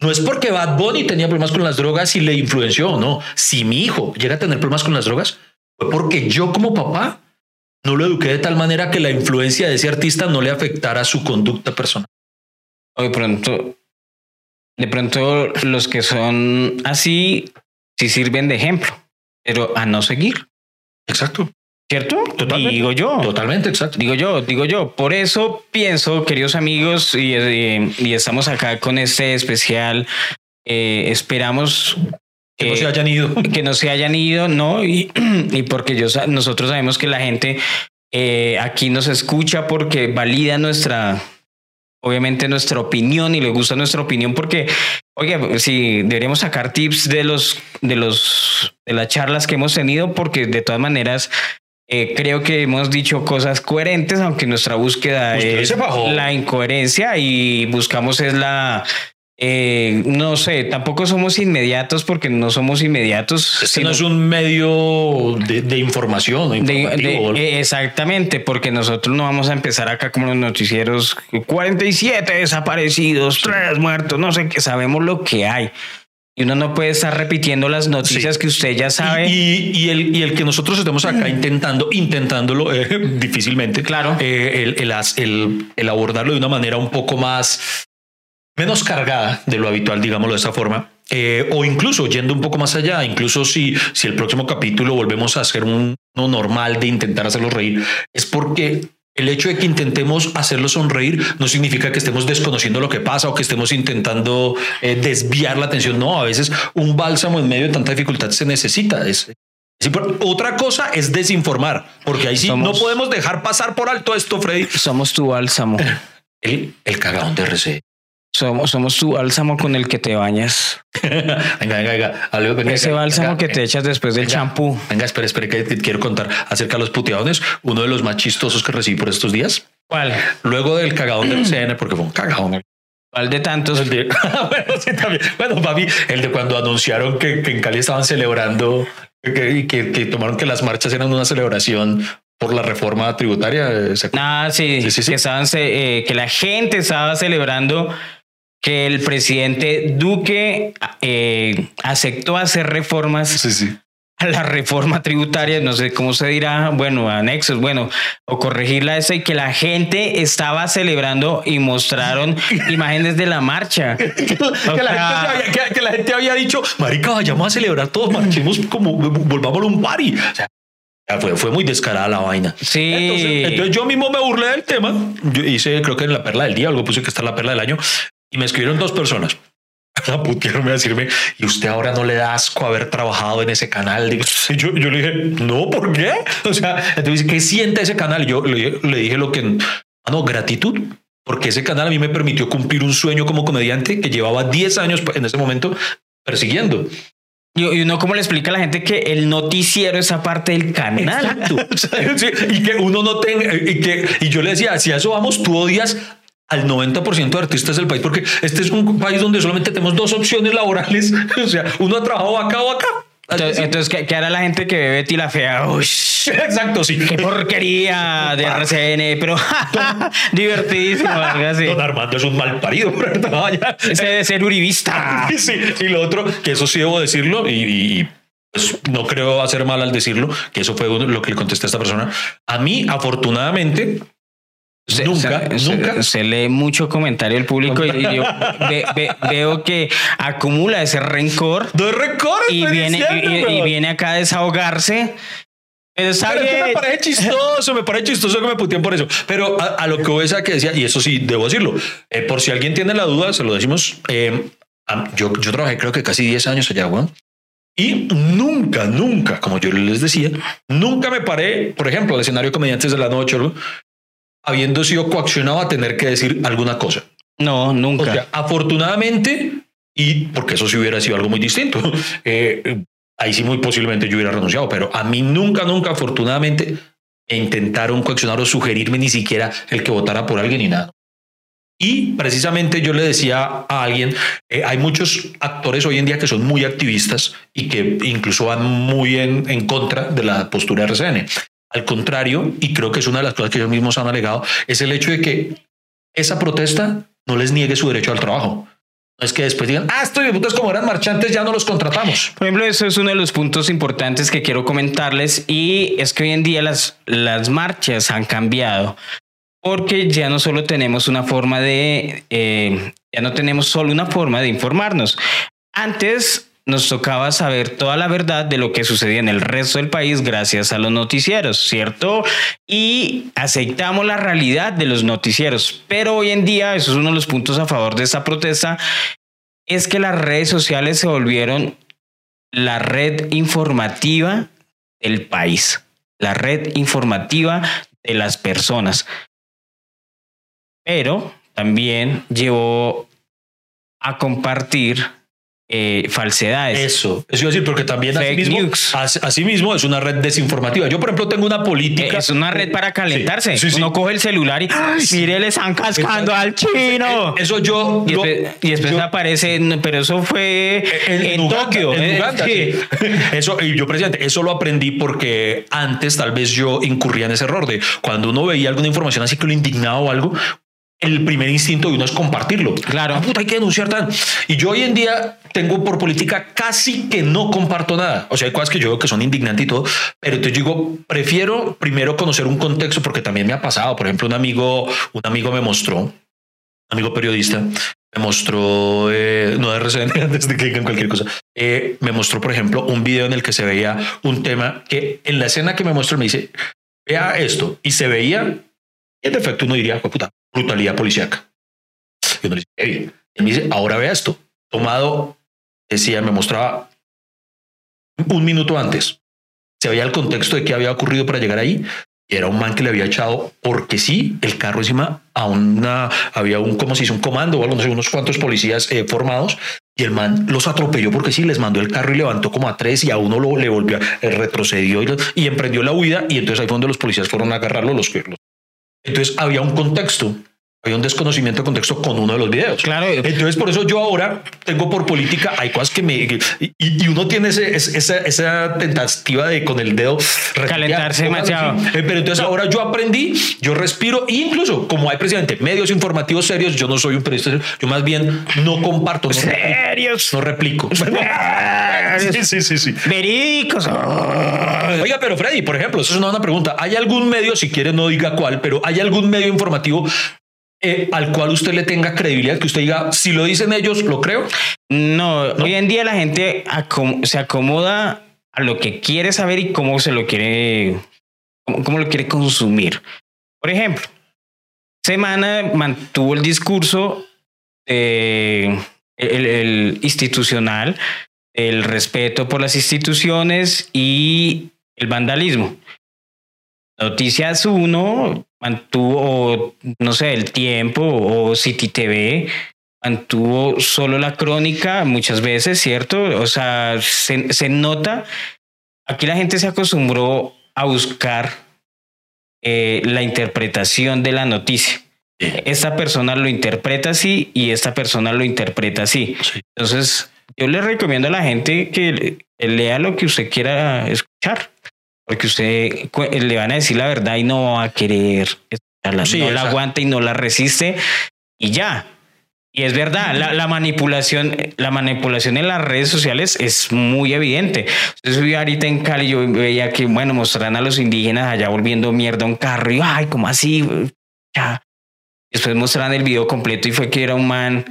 no es porque Bad Bunny tenía problemas con las drogas y le influenció, no. Si mi hijo llega a tener problemas con las drogas, fue porque yo como papá no lo eduqué de tal manera que la influencia de ese artista no le afectara su conducta personal. De pronto, de pronto los que son así sí sirven de ejemplo, pero a no seguir, Exacto. ¿cierto? Totalmente. Digo yo. Totalmente, exacto. Digo yo, digo yo. Por eso pienso, queridos amigos, y, eh, y estamos acá con este especial. eh, esperamos Que no se hayan ido. [LAUGHS] que no se hayan ido, ¿no? Y, [CLEARS THROAT] y porque yo, nosotros sabemos que la gente eh, aquí nos escucha porque valida nuestra, obviamente nuestra opinión y le gusta nuestra opinión porque, oye, si deberíamos sacar tips de los, de los, de las charlas que hemos tenido porque de todas maneras eh, creo que hemos dicho cosas coherentes, aunque nuestra búsqueda Usted es la incoherencia y buscamos es la, eh, no sé, tampoco somos inmediatos porque no somos inmediatos. Este sino- no es un medio de, de información. de- de- eh, exactamente, porque nosotros no vamos a empezar acá como los noticieros, 47 desaparecidos, 3 muertos, no sé qué, sabemos lo que hay. Y uno no puede estar repitiendo las noticias Sí. que usted ya sabe. Y, y el, y el que nosotros estemos acá intentando, intentándolo eh, [LAUGHS] difícilmente, Claro. eh, el- el abordarlo de una manera un poco más, menos cargada de lo habitual, digámoslo de esa forma, eh, o incluso yendo un poco más allá, incluso si, si el próximo capítulo volvemos a hacer un, uno normal de intentar hacerlos reír, es porque el hecho de que intentemos hacerlo sonreír no significa que estemos desconociendo lo que pasa o que estemos intentando eh, desviar la atención. No, a veces un bálsamo en medio de tanta dificultad se necesita. Es, otra cosa es desinformar, porque ahí sí Somos- no podemos dejar pasar por alto esto, Freddy. Somos tu bálsamo. [LAUGHS] El, el cagadón de RC. Somos, somos tu bálsamo con el que te bañas. [LAUGHS] venga, venga, venga. Venga, Ese venga, bálsamo venga, que te echas después del champú. Venga, espera, espera, que te quiero contar acerca de los puteadones. Uno de los más chistosos que recibí por estos días. ¿Cuál? Luego del cagadón del CN, porque fue un cagadón. ¿Cuál de tantos? El de- [LAUGHS] bueno, sí, también. Bueno, papi, el de cuando anunciaron que, que en Cali estaban celebrando que, y que, que tomaron que las marchas eran una celebración por la reforma tributaria. eh, se- Ah, sí, Sí, sí, sí. Que, estaban, eh, que la gente estaba celebrando que el presidente Duque eh, aceptó hacer reformas Sí, sí. a la reforma tributaria, no sé cómo se dirá, bueno, anexos, bueno, o corregirla esa y que la gente estaba celebrando y mostraron [LAUGHS] imágenes de la marcha. [LAUGHS] que, la sea- gente había, que- que la gente había dicho, marica, vayamos a celebrar todos, marchemos como, volvamos a un party. O sea, fue, fue muy descarada la vaina. Sí. Entonces, entonces yo mismo me burlé del tema. Yo hice, creo que en la perla del día, algo puse que está en la perla del año, y me escribieron dos personas. [LAUGHS] A putearme a decirme, y usted ahora no le da asco haber trabajado en ese canal. Y yo, yo le dije, no, ¿por qué? [LAUGHS] O sea, entonces, ¿qué siente ese canal? Y yo le, dije- le dije lo que, ah, no, gratitud, porque ese canal a mí me permitió cumplir un sueño como comediante que llevaba 10 años en ese momento persiguiendo. Y uno cómo le explica a la gente que el noticiero es aparte del canal. Exacto. [LAUGHS] Sí, y que uno no tenga, y que, y yo le decía, si a eso vamos, tú odias al 90% de artistas del país, porque este es un país donde solamente tenemos dos opciones laborales. [LAUGHS] O sea, uno ha trabajado acá o acá. Entonces, entonces, ¿qué, qué hará la gente que ve Betty la Fea? Uy, [LAUGHS] Exacto, sí. qué porquería de [LAUGHS] RCN, pero divertidísimo, así. Don Armando es un mal parido. Ese debe ser uribista. Sí, y lo otro, que eso sí debo decirlo, y, y, pues, no creo hacer mal al decirlo, que eso fue lo que le contesté a esta persona. A mí, afortunadamente, Se- nunca, se, se- nunca. se lee mucho comentario del público y, y yo [LAUGHS] ve- ve- veo que acumula ese rencor Doy récord, y viene, diciendo, y- y, viene acá a desahogarse. Pero Pero es que me parece chistoso, me parece chistoso que me puteen por eso. Pero a, a lo que voy a que decía, y eso sí, debo decirlo, eh, por si alguien tiene la duda, se lo decimos. eh, yo, yo trabajé creo que casi 10 años allá, weón. Y nunca, nunca, como yo les decía, nunca me paré, por ejemplo, al escenario de comediantes de la noche, habiendo sido coaccionado a tener que decir alguna cosa. No, O nunca. sea, afortunadamente, y porque eso sí hubiera sido algo muy distinto, [LAUGHS] eh, ahí sí muy posiblemente yo hubiera renunciado, pero a mí nunca, nunca, afortunadamente, me intentaron coaccionar o sugerirme ni siquiera el que votara por alguien ni nada. Y precisamente yo le decía a alguien, eh, hay muchos actores hoy en día que son muy activistas y que incluso van muy en, en contra de la postura de RCN. Al contrario, y creo que es una de las cosas que ellos mismos han alegado, es el hecho de que esa protesta no les niegue su derecho al trabajo. No es que después digan, ah, estos putos como eran marchantes, ya no los contratamos. Por ejemplo, eso es uno de los puntos importantes que quiero comentarles y es que hoy en día las, las marchas han cambiado porque ya no solo tenemos una forma de, eh, ya no tenemos solo una forma de informarnos. Antes nos tocaba saber toda la verdad de lo que sucedía en el resto del país gracias a los noticieros, ¿cierto? Y aceptamos la realidad de los noticieros, pero hoy en día, eso es uno de los puntos a favor de esta protesta, es que las redes sociales se volvieron la red informativa del país, la red informativa de las personas. Pero también llevó a compartir eh, falsedades. Eso, eso iba a decir, porque también asimismo, as- asimismo es una red desinformativa. Yo, por ejemplo, tengo una política. Eh, Es una red para calentarse. Sí, sí, sí. Uno coge el celular y ¡ay, mire, le están cascando al chino. Eso yo. Y después, y después yo- aparece, pero eso fue en, Uganda, Tokio. en eh, Uganda. Eso, y yo, presidente, eso lo aprendí porque antes tal vez yo incurría en ese error de cuando uno veía alguna información así que lo indignaba o algo, el primer instinto de uno es compartirlo. Claro. Ah, puta, hay que denunciar tan. Y yo hoy en día tengo por política casi que no comparto nada. O sea, hay cosas que yo veo que son indignantes y todo, pero entonces digo, prefiero primero conocer un contexto porque también me ha pasado. Por ejemplo, un amigo, un amigo me mostró, un amigo periodista, me mostró, eh, no de [LAUGHS] antes de que digan cualquier cosa, eh, me mostró, por ejemplo, un video en el que se veía un tema que en la escena que me mostró me dice, vea esto, y se veía, en efecto uno diría, "Jue puta, brutalidad policíaca. Y uno le dice, "Ey", y me dice, ahora vea esto, tomado, decía, me mostraba un minuto antes, se veía el contexto de qué había ocurrido para llegar ahí, era un man que le había echado, porque sí, el carro encima a una, había un, como se dice, un comando o no sé, unos cuantos policías eh, formados, y el man los atropelló porque sí, les mandó el carro y levantó como a tres y a uno lo le volvió, eh, retrocedió y, y emprendió la huida, y entonces ahí fue donde los policías fueron a agarrarlo, los los- Entonces había un contexto, había un desconocimiento de contexto con uno de los videos. Claro. Entonces, por eso yo ahora tengo por política, hay cosas que me. que- y, y uno tiene ese, esa, esa tentativa de con el dedo Calentarse demasiado. Eh, Pero entonces ahora yo aprendí, yo respiro, e incluso como hay precisamente medios informativos serios, yo no soy un periodista, yo más bien no comparto, no, Serios. no replico. [LAUGHS] Sí, sí, sí, sí. Verídicos. Oiga, pero Freddy, por ejemplo, eso es una buena pregunta. ¿Hay algún medio, si quiere no diga cuál, pero hay algún medio informativo eh, al cual usted le tenga credibilidad, que usted diga, si lo dicen ellos, lo creo? No, hoy en día la gente acom- se acomoda a lo que quiere saber y cómo se lo quiere, cómo, cómo lo quiere consumir. Por ejemplo, Semana mantuvo el discurso eh, el, el institucional, el respeto por las instituciones y el vandalismo. Noticias 1 mantuvo, no sé, el tiempo o City TV mantuvo solo la crónica muchas veces, ¿cierto? O sea, se, se nota, aquí la gente se acostumbró a buscar eh, la interpretación de la noticia. Esta persona lo interpreta así y esta persona lo interpreta así. Sí. Entonces, yo le recomiendo a la gente que lea lo que usted quiera escuchar, porque usted cu- le van a decir la verdad y no va a querer escucharla, Sí, no la aguanta y no la resiste y ya. Y es verdad, la, la manipulación, la manipulación en las redes sociales es muy evidente. Entonces, vi ahorita en Cali, yo veía que, bueno, mostraran a los indígenas allá volviendo mierda a un carro y, ay, ¿cómo así? Ya. Después mostraron el video completo y fue que era un man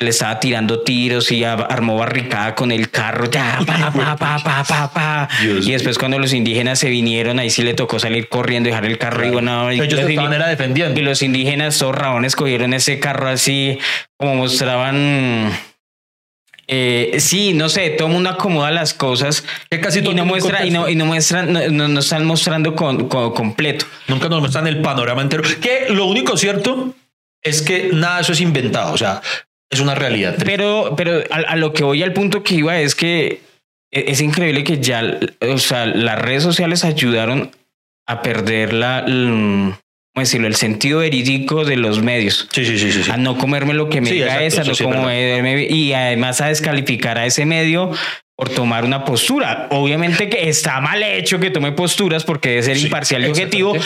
le estaba tirando tiros y armó barricada con el carro. Ya, pa, pa, pa, pa, pa, pa. Dios. Y después cuando los indígenas se vinieron, ahí sí le tocó salir corriendo, dejar el carro y bueno, y Ellos los estaban era defendiendo. y los indígenas, todos rabones, cogieron ese carro así, como mostraban. eh, sí, no sé, todo el mundo acomoda las cosas Que casi y todo no tiene un muestra y no, y no muestran, no, no- no están mostrando con, con- completo. Nunca nos muestran el panorama entero. Que lo único cierto es que nada de eso es inventado. O sea, es una realidad. Pero, pero a, a lo que voy al punto que iba es que e- es increíble que ya, o sea, las redes sociales ayudaron a perder la, el, ¿cómo decirlo? el sentido verídico de los medios. Sí, sí, sí, sí. a no comerme lo que me Sí, diga exacto, esa, eso no sí comerme- y además a descalificar a ese medio por tomar una postura. Obviamente que está mal hecho que tome posturas porque debe ser Sí, imparcial y objetivo,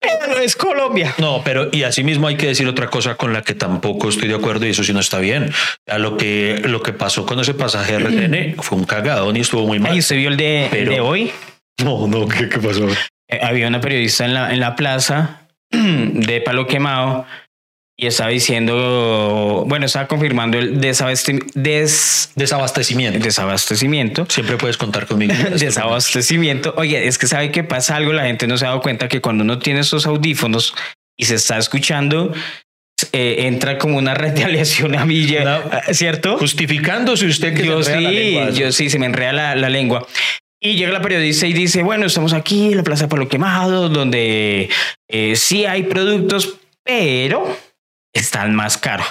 pero es Colombia. No, pero y asimismo hay que decir otra cosa con la que tampoco estoy de acuerdo y eso sí no está bien. A lo que lo que pasó con ese pasaje RTN [CLEARS THROAT] fue un cagadón y estuvo muy mal. Ay, ¿usted vio el de, el Pero- de hoy? No, no, ¿qué, qué pasó? Eh, había una periodista en la, en la plaza [CLEARS THROAT] de Palo Quemado y estaba diciendo, bueno, estaba confirmando el des- Desabastecimiento. desabastecimiento. Siempre puedes contar conmigo. [LAUGHS] desabastecimiento. Oye, es que sabe que pasa algo, la gente no se ha dado cuenta que cuando uno tiene esos audífonos y se está escuchando, eh, entra como una retaliación a mí, ya, Una- ¿cierto? Justificándose usted que Yo se enreda la sí, lengua. yo sí, se me enreda la, la lengua. Y llega la periodista y dice, bueno, estamos aquí en la Plaza Palo Quemado, donde eh, sí hay productos, pero están más caros.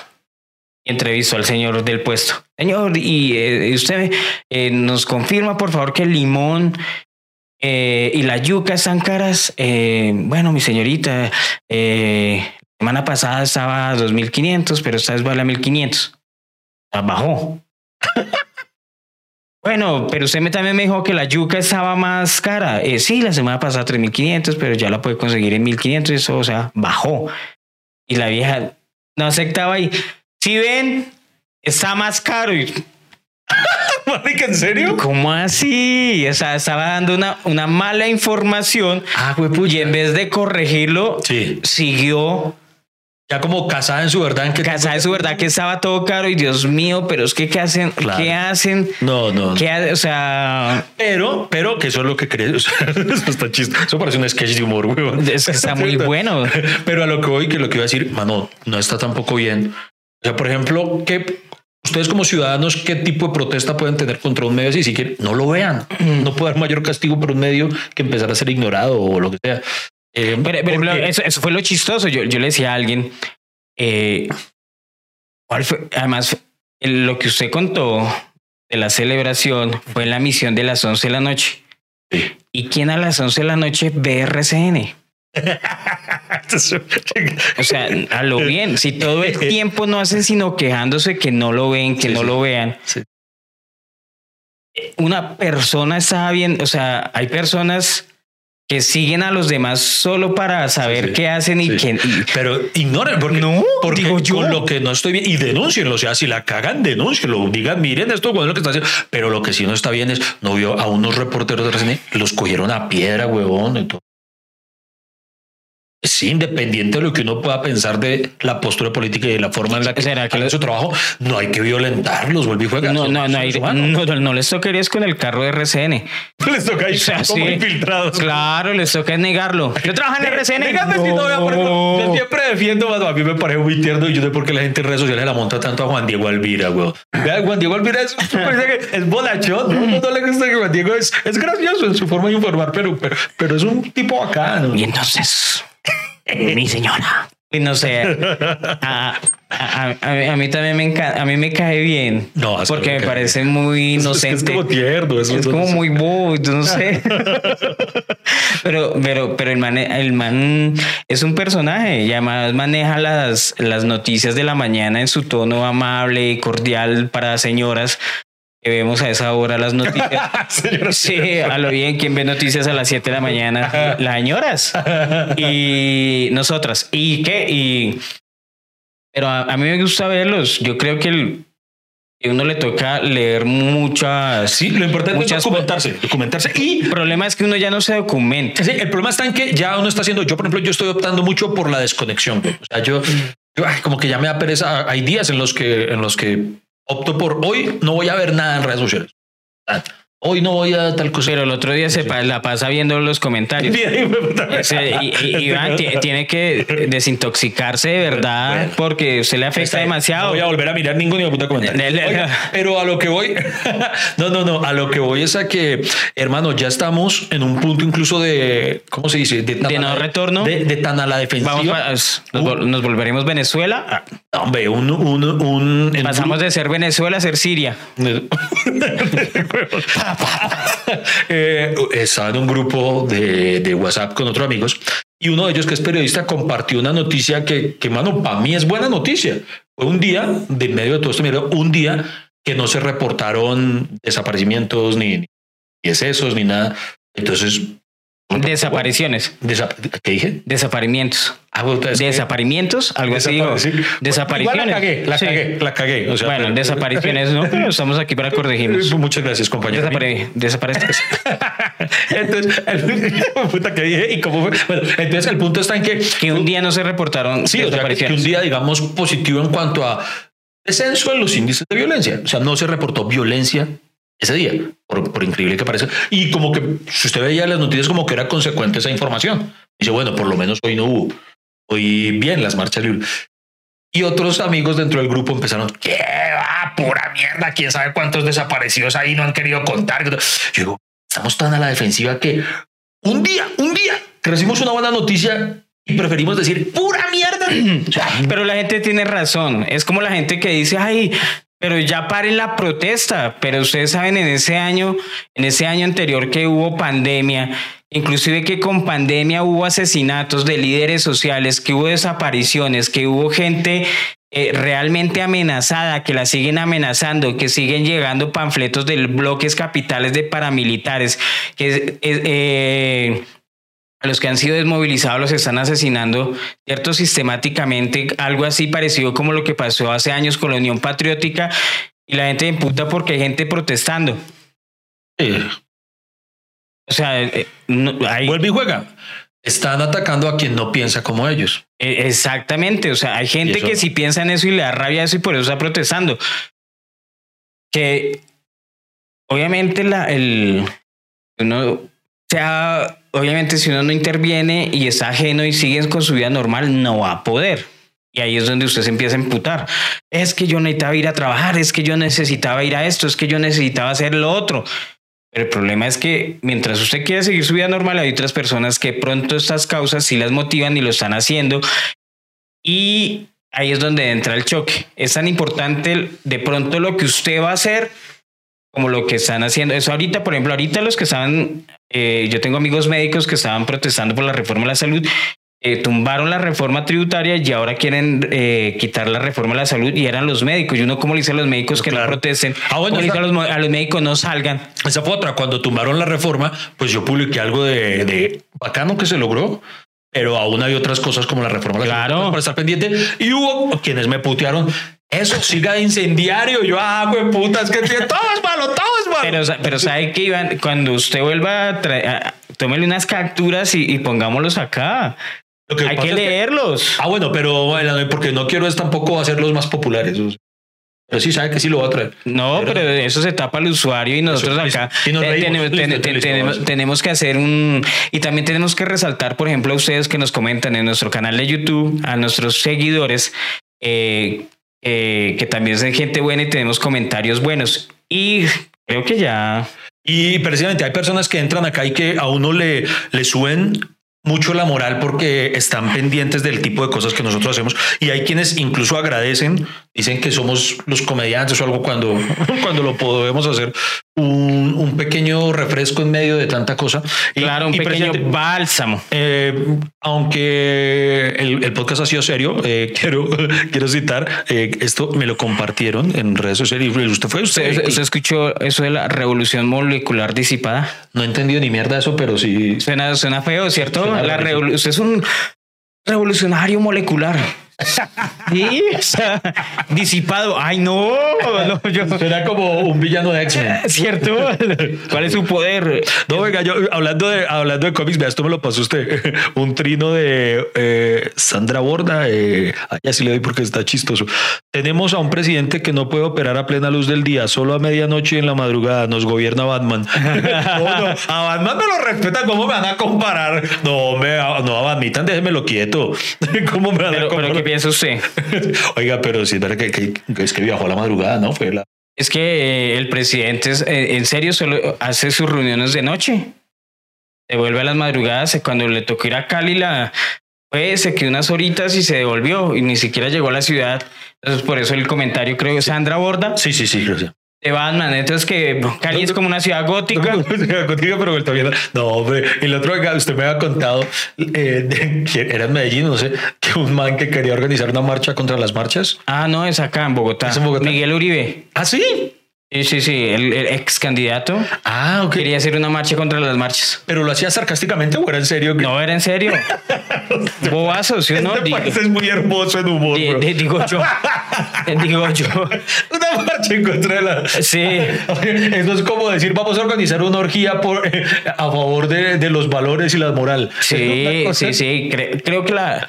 Entrevistó al señor del puesto. Señor, y eh, usted eh, nos confirma, por favor, que el limón eh, y la yuca están caras. Bueno, mi señorita, eh, semana pasada estaba a 2.500, pero esta vez vale a 1.500. O sea, bajó. [LAUGHS] Bueno, pero usted me, también me dijo que la yuca estaba más cara. Sí, la semana pasada 3.500, pero ya la puede conseguir en 1.500. Eso, o sea, bajó. Y la vieja no aceptaba y, si ven, está más caro. Y, [LAUGHS] ¿en serio? ¿Cómo así? O sea, estaba dando una, una mala información Ah, y en vez de corregirlo, Sí. siguió ya como casada en su verdad. En que Casada en su verdad que estaba todo caro y Dios mío, pero es que ¿qué hacen? Claro. ¿Qué hacen? No, no. ¿Qué ha- o sea, Pero, pero que eso es lo que crees. [LAUGHS] O sea, eso está chistoso. Eso parece un sketch de humor, weón. es que está muy [LAUGHS] bueno. Pero a lo que voy, que lo que iba a decir, mano, no está tampoco bien. O sea, por ejemplo, que ustedes como ciudadanos, ¿qué tipo de protesta pueden tener contra un medio? Si quieren, no lo vean. No puede haber mayor castigo por un medio que empezar a ser ignorado o lo que sea. Eh, Pero, pero, porque- pero eso, eso fue lo chistoso. Yo, yo le decía a alguien, eh. Además, lo que usted contó de la celebración fue en la misión de las 11 de la noche. Sí. ¿Y quién a las 11 de la noche ve RCN? O sea, a lo bien, si todo el tiempo no hacen sino quejándose que no lo ven, que Sí, no sí. lo vean. Una persona estaba bien, o sea, hay personas que siguen a los demás solo para saber sí. qué hacen y Sí. que y- Pero ignoren, porque, No, porque digo yo. con lo que no estoy bien, y denúncienlo, o sea, si la cagan, denúncienlo, digan, miren esto, bueno, lo que está haciendo, pero lo que sí no está bien es, no vio a unos reporteros de RCN, los cogieron a piedra, huevón, y todo. Sí, independiente de lo que uno pueda pensar de la postura política y de la forma en la que ¿Será que lo- su trabajo, no hay que violentarlos, vuelve y juega. no, no, no, hay- no, no, no les tocaría es con el carro de RCN. [LAUGHS] les toca ir O sea, como sí. infiltrados. Claro, les toca negarlo. Yo trabajo en [LAUGHS] RCN. Dígame si no, por ejemplo, yo siempre defiendo, mano, a mí me parece muy tierno y yo sé por qué la gente en redes sociales la monta tanto a Juan Diego Alvira, güey. Juan Diego Alvira es, es bolachón, ¿no? No, no le gusta que Juan Diego es, es gracioso en su forma de informar, pero, pero, pero es un tipo bacano. Y entonces, [LAUGHS] mi señora. Y no sé, [LAUGHS] a, a- a- mí también me encanta, a mí me cae bien. No, porque me parece muy inocente. Es, como tierno. Es como muy bobo, no sé. [LAUGHS] pero, pero, pero el man, el man es un personaje y además maneja las, las noticias de la mañana en su tono amable y cordial para señoras que vemos a esa hora las noticias. [LAUGHS] Sí, a lo bien, quien ve noticias a las 7 de la mañana? [LAUGHS] Las señoras. Y nosotras. ¿Y qué? Y. Pero a, a mí me gusta verlos. Yo creo que el, que uno le toca leer muchas. Sí, lo importante muchas es documentarse, documentarse y El problema es que uno ya no se documenta. Sí, el problema está en que ya uno está haciendo, yo por ejemplo, yo estoy optando mucho por la desconexión. O sea, yo, yo, como que ya me da pereza. Hay días en los que, en los que opto por hoy no voy a ver nada en redes sociales. Hoy no voy a tal cosa. Pero el otro día se pa- la pasa viendo los comentarios. [LAUGHS] Ese- y, Iván tiene que desintoxicarse de verdad porque usted le afecta No demasiado. voy a volver a mirar ningún de puta comentario. Oiga, pero a lo que voy, [LAUGHS] no, no, no, a lo que voy es a que, hermano, ya estamos en un punto incluso de, ¿cómo se dice? De a no la- retorno. De, de tan a la defensiva. Vamos pa- nos, vol- nos volveremos Venezuela. Ah, no, hombre, un, un, un, Pasamos de ser Venezuela a ser Siria. [LAUGHS] [LAUGHS] Eh, estaba en un grupo de, WhatsApp con otros amigos y uno de ellos que es periodista compartió una noticia que, que mano, para mí es buena noticia. Fue un día, de medio de todo esto, mira, un día que no se reportaron desaparecimientos ni, ni excesos ni nada. Entonces, Desapariciones. desa- ¿qué dije? Desaparimientos. Ah, Desaparimientos. Algo así digo. Desapariciones. Igual la cagué, la Sí. cagué, la cagué. O sea, Bueno, pero- desapariciones, ¿no? Pero estamos aquí para corregirnos. [LAUGHS] Muchas gracias, compañero. Desapare-. [LAUGHS] Entonces, el, [LAUGHS] puta que dije, y cómo fue. Bueno, entonces el punto está en que, Que un día no se reportaron sí, o sea, que, desapariciones. un día, digamos, positivo en cuanto a descenso en los índices de violencia. O sea, no se reportó violencia ese día, por, increíble que parezca. Y como que, si usted veía las noticias, como que era consecuente esa información. Dice, bueno, por lo menos hoy no hubo. Hoy bien las marchas libres. Y otros amigos dentro del grupo empezaron, ¿qué va? Pura mierda, quién sabe cuántos desaparecidos ahí no han querido contar. Yo digo, estamos tan a la defensiva que un día, un día, recibimos una buena noticia y preferimos decir, pura mierda. [CLEARS THROAT] Pero la gente tiene razón. Es como la gente que dice, ay, pero ya paren la protesta. Pero ustedes saben, en ese año, en ese año anterior que hubo pandemia, inclusive que con pandemia hubo asesinatos de líderes sociales, que hubo desapariciones, que hubo gente eh, realmente amenazada, que la siguen amenazando, que siguen llegando panfletos de bloques capitales de paramilitares, que eh, eh, a los que han sido desmovilizados los están asesinando, ¿cierto? Sistemáticamente, algo así parecido como lo que pasó hace años con la Unión Patriótica y la gente imputa porque hay gente protestando. eh, O sea, eh, no- hay- vuelve y juega. Están atacando a quien no piensa como ellos. E- Exactamente, o sea, hay gente que si piensa en eso y le da rabia eso y por eso está protestando. Que obviamente la, el uno, o sea, obviamente si uno no interviene y está ajeno y sigue con su vida normal, no va a poder. Y ahí es donde usted se empieza a emputar. Es que yo necesitaba ir a trabajar, es que yo necesitaba ir a esto, es que yo necesitaba hacer lo otro. Pero el problema es que mientras usted quiere seguir su vida normal, hay otras personas que pronto estas causas sí las motivan y lo están haciendo. Y ahí es donde entra el choque. Es tan importante de pronto lo que usted va a hacer como lo que están haciendo. Eso ahorita, por ejemplo, ahorita los que estaban, eh, yo tengo amigos médicos que estaban protestando por la reforma de la salud. eh, tumbaron la reforma tributaria y ahora quieren eh, quitar la reforma de la salud y eran los médicos. Y uno, como le dice a los médicos que Claro. no protesten? Ah, bueno, ¿Cómo le dice esa- a los, a los médicos no salgan? Esa fue otra. Cuando tumbaron la reforma, pues yo publiqué algo de, de bacano que se logró, pero aún hay otras cosas como la reforma. Claro. Para estar pendiente. Y hubo quienes me putearon. Eso siga de incendiario. Yo, ah, güey, puta, es que tiene- todo es malo, todo es malo. Pero, pero sabe que Iván, cuando usted vuelva a traer, tómele unas capturas y, y pongámoslos acá. Que Hay que es leerlos. Ah, bueno, pero bueno, porque no quiero es tampoco hacerlos más populares. Pero sí sabe que sí lo va a traer. No, Pero- pero eso se tapa al usuario y nosotros Eso, acá y nos te- reímos. tenemos, ten- ten- tenemos que hacer un... Y también tenemos que resaltar, por ejemplo, a ustedes que nos comentan en nuestro canal de YouTube, a nuestros seguidores, eh, eh, que también son gente buena y tenemos comentarios buenos. Y creo que ya... Y precisamente hay personas que entran acá y que a uno le, le suben mucho la moral porque están pendientes del tipo de cosas que nosotros hacemos. Y hay quienes incluso agradecen, dicen que somos los comediantes o algo cuando, [LAUGHS] cuando lo podemos hacer un, un pequeño refresco en medio de tanta cosa. Y- Claro, un y pequeño precisamente- bálsamo. Eh, aunque el, el podcast ha sido serio, eh, [LAUGHS] quiero, quiero citar, eh, esto me lo compartieron en redes sociales y usted fue usted. ¿Usted, usted escuchó eso de la revolución molecular disipada? No he entendido ni mierda eso, pero sí. Suena, suena feo, ¿cierto? Suena La rarísimo. revolu- usted es un revolucionario molecular. [LAUGHS] Sí, o sea, disipado. Ay, no, no, yo. Suena como un villano de X-Men. [LAUGHS] ¿Cierto? ¿Cuál es su poder? No, venga, yo hablando de, hablando de cómics, vea, esto me lo pasó usted. [LAUGHS] Un trino de eh, Sandra Borda. Eh, ay, así le doy porque está chistoso. Tenemos a un presidente que no puede operar a plena luz del día, solo a medianoche y en la madrugada. Nos gobierna Batman. No, no, a Batman me lo respeta. ¿Cómo me van a comparar? No, me, no, a Batman, déjemelo quieto. ¿Cómo me van a Pero, pero comparar? ¿qué piensa usted? [LAUGHS] Oiga, pero sí es verdad que, que- que es que viajó a la madrugada, ¿no? Fue la. Es que eh, el presidente, es, eh, en serio, solo hace sus reuniones de noche. Se vuelve a las madrugadas. eh, Cuando le tocó ir a Cali, la, pues, se quedó unas horitas y se devolvió y ni siquiera llegó a la ciudad. Entonces, por eso el comentario, creo que Sandra Borda Sí, sí, sí, gracias. De Batman. Entonces, que Cali es como una ciudad gótica. Pero. No, hombre. El otro usted me había contado eh, de era en Medellín, no sé, que un man que quería organizar una marcha contra las marchas. Ah, no, es acá en Bogotá. Es en Bogotá. Miguel Uribe. ¿Ah, sí? Sí, sí, sí, el, el ex candidato Ah, ok. quería hacer una marcha contra las marchas. ¿Pero lo hacía sarcásticamente o era en serio? No, era en serio. [LAUGHS] Bobazo, ¿sí o no? Este país es muy hermoso en humor, di- bro. di- digo yo. [LAUGHS] digo yo. Una marcha en contra de la... Sí. Eso es como decir, vamos a organizar una orgía por, a favor de, de los valores y la moral. Sí, sí, sí. Cre- creo que la,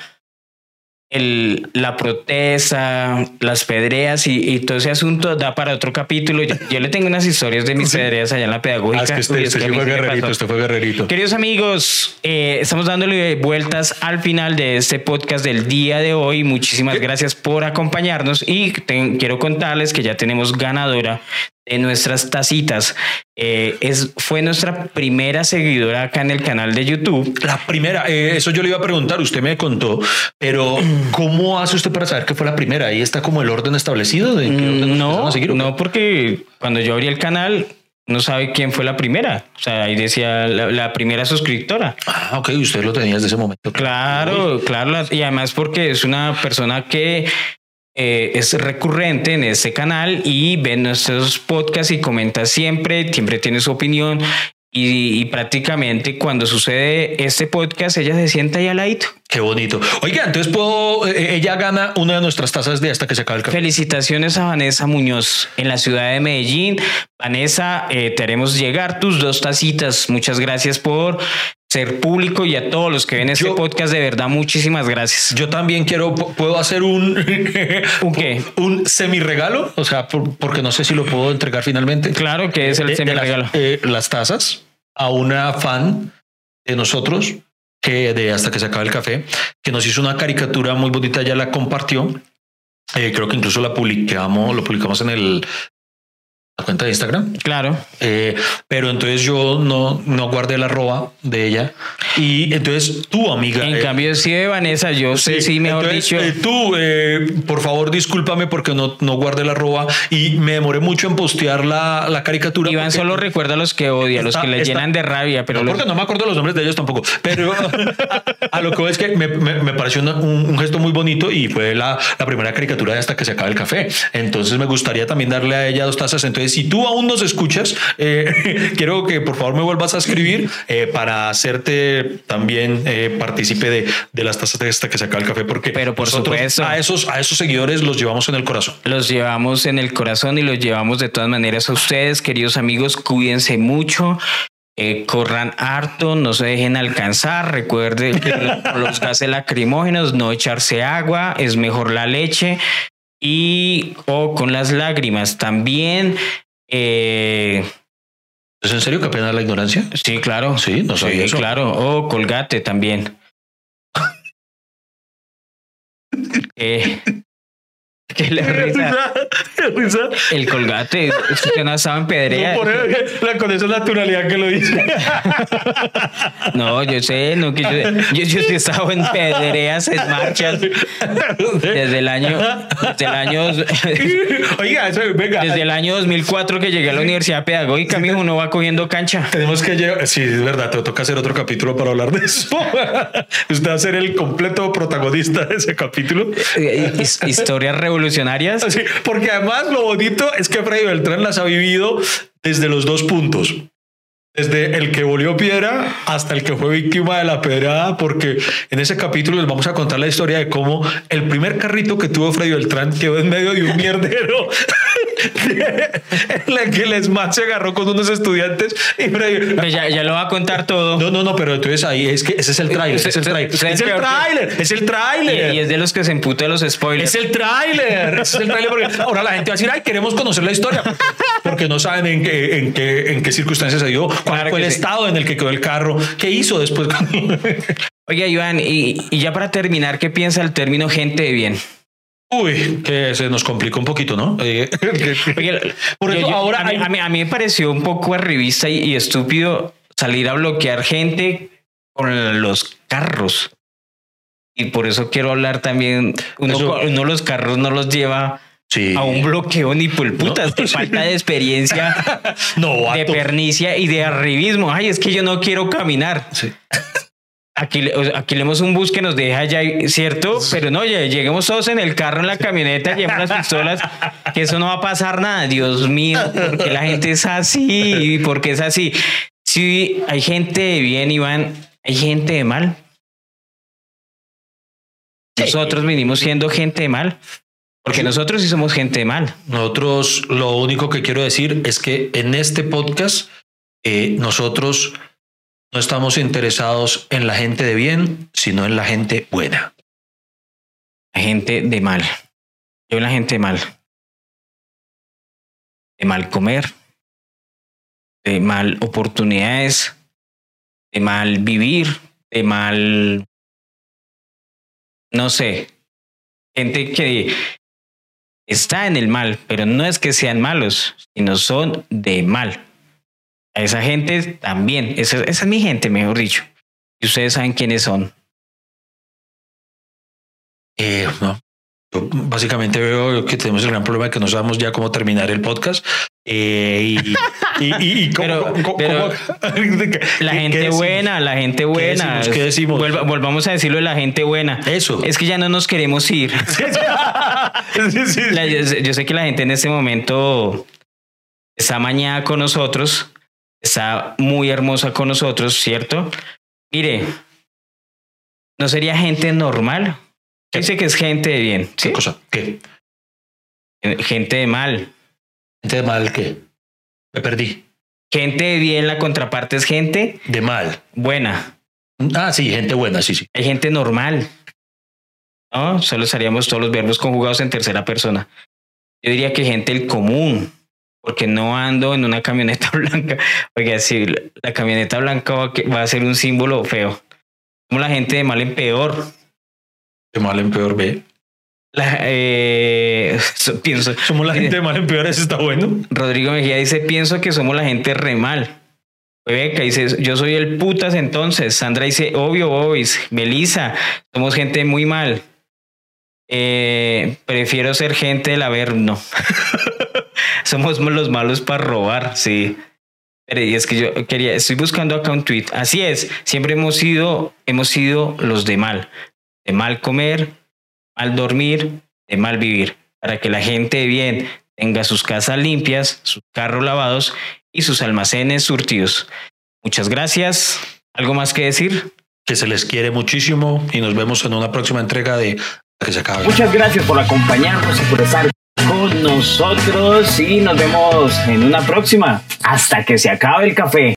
el, la protesta, las pedreas y, y todo ese asunto da para otro capítulo. Yo, yo le tengo unas historias de mis pedreas allá en la pedagógica. Ah, es que este, Uy, este fue guerrerito, este fue guerrerito. Queridos amigos, eh, estamos dándole vueltas al final de este podcast del día de hoy. Muchísimas gracias por acompañarnos y te- quiero contarles que ya tenemos ganadora de nuestras tacitas. Eh, es, fue nuestra primera seguidora acá en el canal de YouTube. La primera, eh, eso yo le iba a preguntar, usted me contó, pero [CLEARS THROAT] ¿cómo hace usted para saber que fue la primera? Ahí está como el orden establecido de orden No, a seguir, no, porque cuando yo abrí el canal no sabe quién fue la primera. O sea, ahí decía la, la primera suscriptora. Ah, ok, usted lo tenía desde ese momento. Claro, claro. la- Y además porque es una persona que eh, es recurrente en este canal y ve nuestros podcasts y comenta siempre, siempre tiene su opinión. Y, y prácticamente cuando sucede este podcast, ella se sienta ahí al ladito. Qué bonito. Oiga, entonces puedo, eh, ella gana una de nuestras tazas de hasta que se acabe el café. Felicitaciones a Vanessa Muñoz en la ciudad de Medellín. Vanessa, eh, te haremos llegar tus dos tacitas. Muchas gracias por ser público y a todos los que ven este Yo- podcast, de verdad, muchísimas gracias. Yo también quiero, puedo hacer un, [LAUGHS] ¿Un qué? un semi regalo, o sea, por- porque no sé si lo puedo entregar finalmente. Claro que es el de- de semi las- regalo. eh, las tazas a una fan de nosotros que de hasta que se acabe el café, que nos hizo una caricatura muy bonita, ya la compartió. Eh, creo que incluso la publicamos, lo publicamos en el la cuenta de Instagram. Claro. Eh, pero entonces yo no, no guardé la arroba de ella. Y entonces tu amiga. En eh, cambio, sí de Vanessa, yo sé, sí, mejor entonces, dicho. eh, tú, eh, por favor, discúlpame porque no, no guardé la arroba y me demoré mucho en postear la, la caricatura. Iván solo recuerda a los que odia, a los que le llenan de rabia, pero no, los- porque no me acuerdo los nombres de ellos tampoco. Pero [LAUGHS] a, a lo que es que me, me- me pareció una- un, un gesto muy bonito y fue la, la primera caricatura de hasta que se acabe el café. Entonces me gustaría también darle a ella dos tazas. Entonces, si tú aún nos escuchas, eh, [LAUGHS] quiero que por favor me vuelvas a escribir eh, para hacerte también eh, partícipe de, de las tazas de hasta que se acabe el café. Porque Pero por nosotros supuesto. a esos, a esos seguidores los llevamos en el corazón. los llevamos en el corazón y los llevamos de todas maneras a ustedes, queridos amigos. Cuídense mucho. eh, corran harto, no se dejen alcanzar. Recuerden que [LAUGHS] los gases lacrimógenos, no echarse agua, es mejor la leche. Y o con las lágrimas también. eh, ¿Es en serio que apenas la ignorancia? sí, claro. Sí, no sabía Sí, eso. claro. O colgate también. [LAUGHS] Eh, ¿Qué [LAUGHS] le risa? El colgate, que no estaba en pedrea. con esa naturalidad que lo dice. [LAUGHS] No, yo sé, no, que yo, yo, yo estado en pedreas, en marchas, desde el año, desde el año, [LAUGHS] Oiga, eso, venga. desde el año 2004 que llegué a la universidad pedagógica, mijo, uno va cogiendo cancha. Tenemos que llevar. Sí, es verdad, te toca hacer otro capítulo para hablar de eso. Usted va a ser el completo protagonista de ese capítulo. Eh, his- Historias revolucionarias. Sí, porque además lo bonito es que Freddy Beltrán las ha vivido desde los dos puntos. Desde el que volvió piedra hasta el que fue víctima de la pedrada, porque en ese capítulo les vamos a contar la historia de cómo el primer carrito que tuvo Freddy Beltrán quedó en medio de un mierdero [LAUGHS] [LAUGHS] en la que el SMAT se agarró con unos estudiantes y ya, ya lo va a contar todo. no, no, no, pero entonces ahí es que ese es el tráiler, es el tráiler, es el tráiler, es el Y, tráiler. y es de los que se emputa los spoilers. Es el tráiler, ese es el tráiler porque ahora la gente va a decir, ay, queremos conocer la historia, porque no saben en qué, en qué, en qué circunstancias se dio, cuál Claro fue el sí. estado en el que quedó el carro, qué hizo después. Oiga, Iván, y, y ya para terminar, ¿qué piensa el término gente de bien? Uy, que se nos complicó un poquito, ¿no? Eh, [LAUGHS] Por eso yo- ahora a mí, hay- a mí- a mí me pareció un poco arribista y, y estúpido salir a bloquear gente con los carros. Y por eso quiero hablar también. Uno, Eso- uno los carros no los lleva sí. a un bloqueo ni por putas de falta de experiencia, [LAUGHS] no, de pernicia y de arribismo. Ay, es que yo no quiero caminar. Sí. Aquí, aquí leemos un bus que nos deja ya, ¿cierto? Pero no, ya lleguemos todos en el carro, en la camioneta, llevamos las pistolas, que eso no va a pasar nada. Dios mío, porque la gente es así, porque es así. Sí, hay gente de bien, Iván, hay gente de mal. Nosotros vinimos siendo gente de mal, porque nosotros sí somos gente de mal. Nosotros lo único que quiero decir es que en este podcast eh, nosotros no estamos interesados en la gente de bien, sino en la gente buena. La gente de mal. Yo la gente de mal. De mal comer. De mal oportunidades. De mal vivir. De mal... No sé. Gente que está en el mal, pero no es que sean malos, sino son de mal. A esa gente también. Esa, esa es mi gente, mejor dicho. Y ustedes saben quiénes son. Eh, no. Yo básicamente veo que tenemos el gran problema de que no sabemos ya cómo terminar el podcast. Eh, y, y, y- y cómo- Pero- cómo- pero cómo- de [LAUGHS] que- La ¿qué- qué gente buena, la gente buena. decimos? ¿Qué decimos? Vuelva- volvamos a decirlo de la gente buena. Eso. Es que ya no nos queremos ir. [LAUGHS] Sí, sí, La- yo, sé- yo sé que la gente en este momento está mañana con nosotros, está muy hermosa con nosotros, ¿cierto? Mire, no sería gente normal. Dice que es gente de bien, ¿Qué ¿sí? cosa? ¿Qué? gente de mal. Gente de mal, ¿qué? Me perdí. Gente de bien, la contraparte es gente De mal. buena. Ah, sí, gente buena, sí, sí. Hay gente normal. No, solo usaríamos todos los verbos conjugados en tercera persona. Yo diría que gente el común, porque no ando en una camioneta [LAUGHS] blanca. Oiga, si la camioneta blanca va, a ser un símbolo feo. Somos la gente de mal en peor. De mal en peor, ve. La, eh, pienso, somos la gente de mal en peor, eso está bueno. Rodrigo Mejía dice, pienso que somos la gente re mal. Beca dice, yo soy el putas entonces. Sandra dice, obvio, boys. Melissa, somos gente muy mal. Eh, prefiero ser gente del no [LAUGHS] somos [LAUGHS] los malos para robar, sí. Pero y es que yo quería, estoy buscando acá un tweet. Así es, siempre hemos sido, hemos sido los de mal. De mal comer, mal dormir, de mal vivir. Para que la gente bien tenga sus casas limpias, sus carros lavados y sus almacenes surtidos. Muchas gracias. ¿Algo más que decir? Que se les quiere muchísimo y nos vemos en una próxima entrega de Que se acabe. Muchas gracias por acompañarnos y por estar con nosotros y nos vemos en una próxima. Hasta que se acabe el café.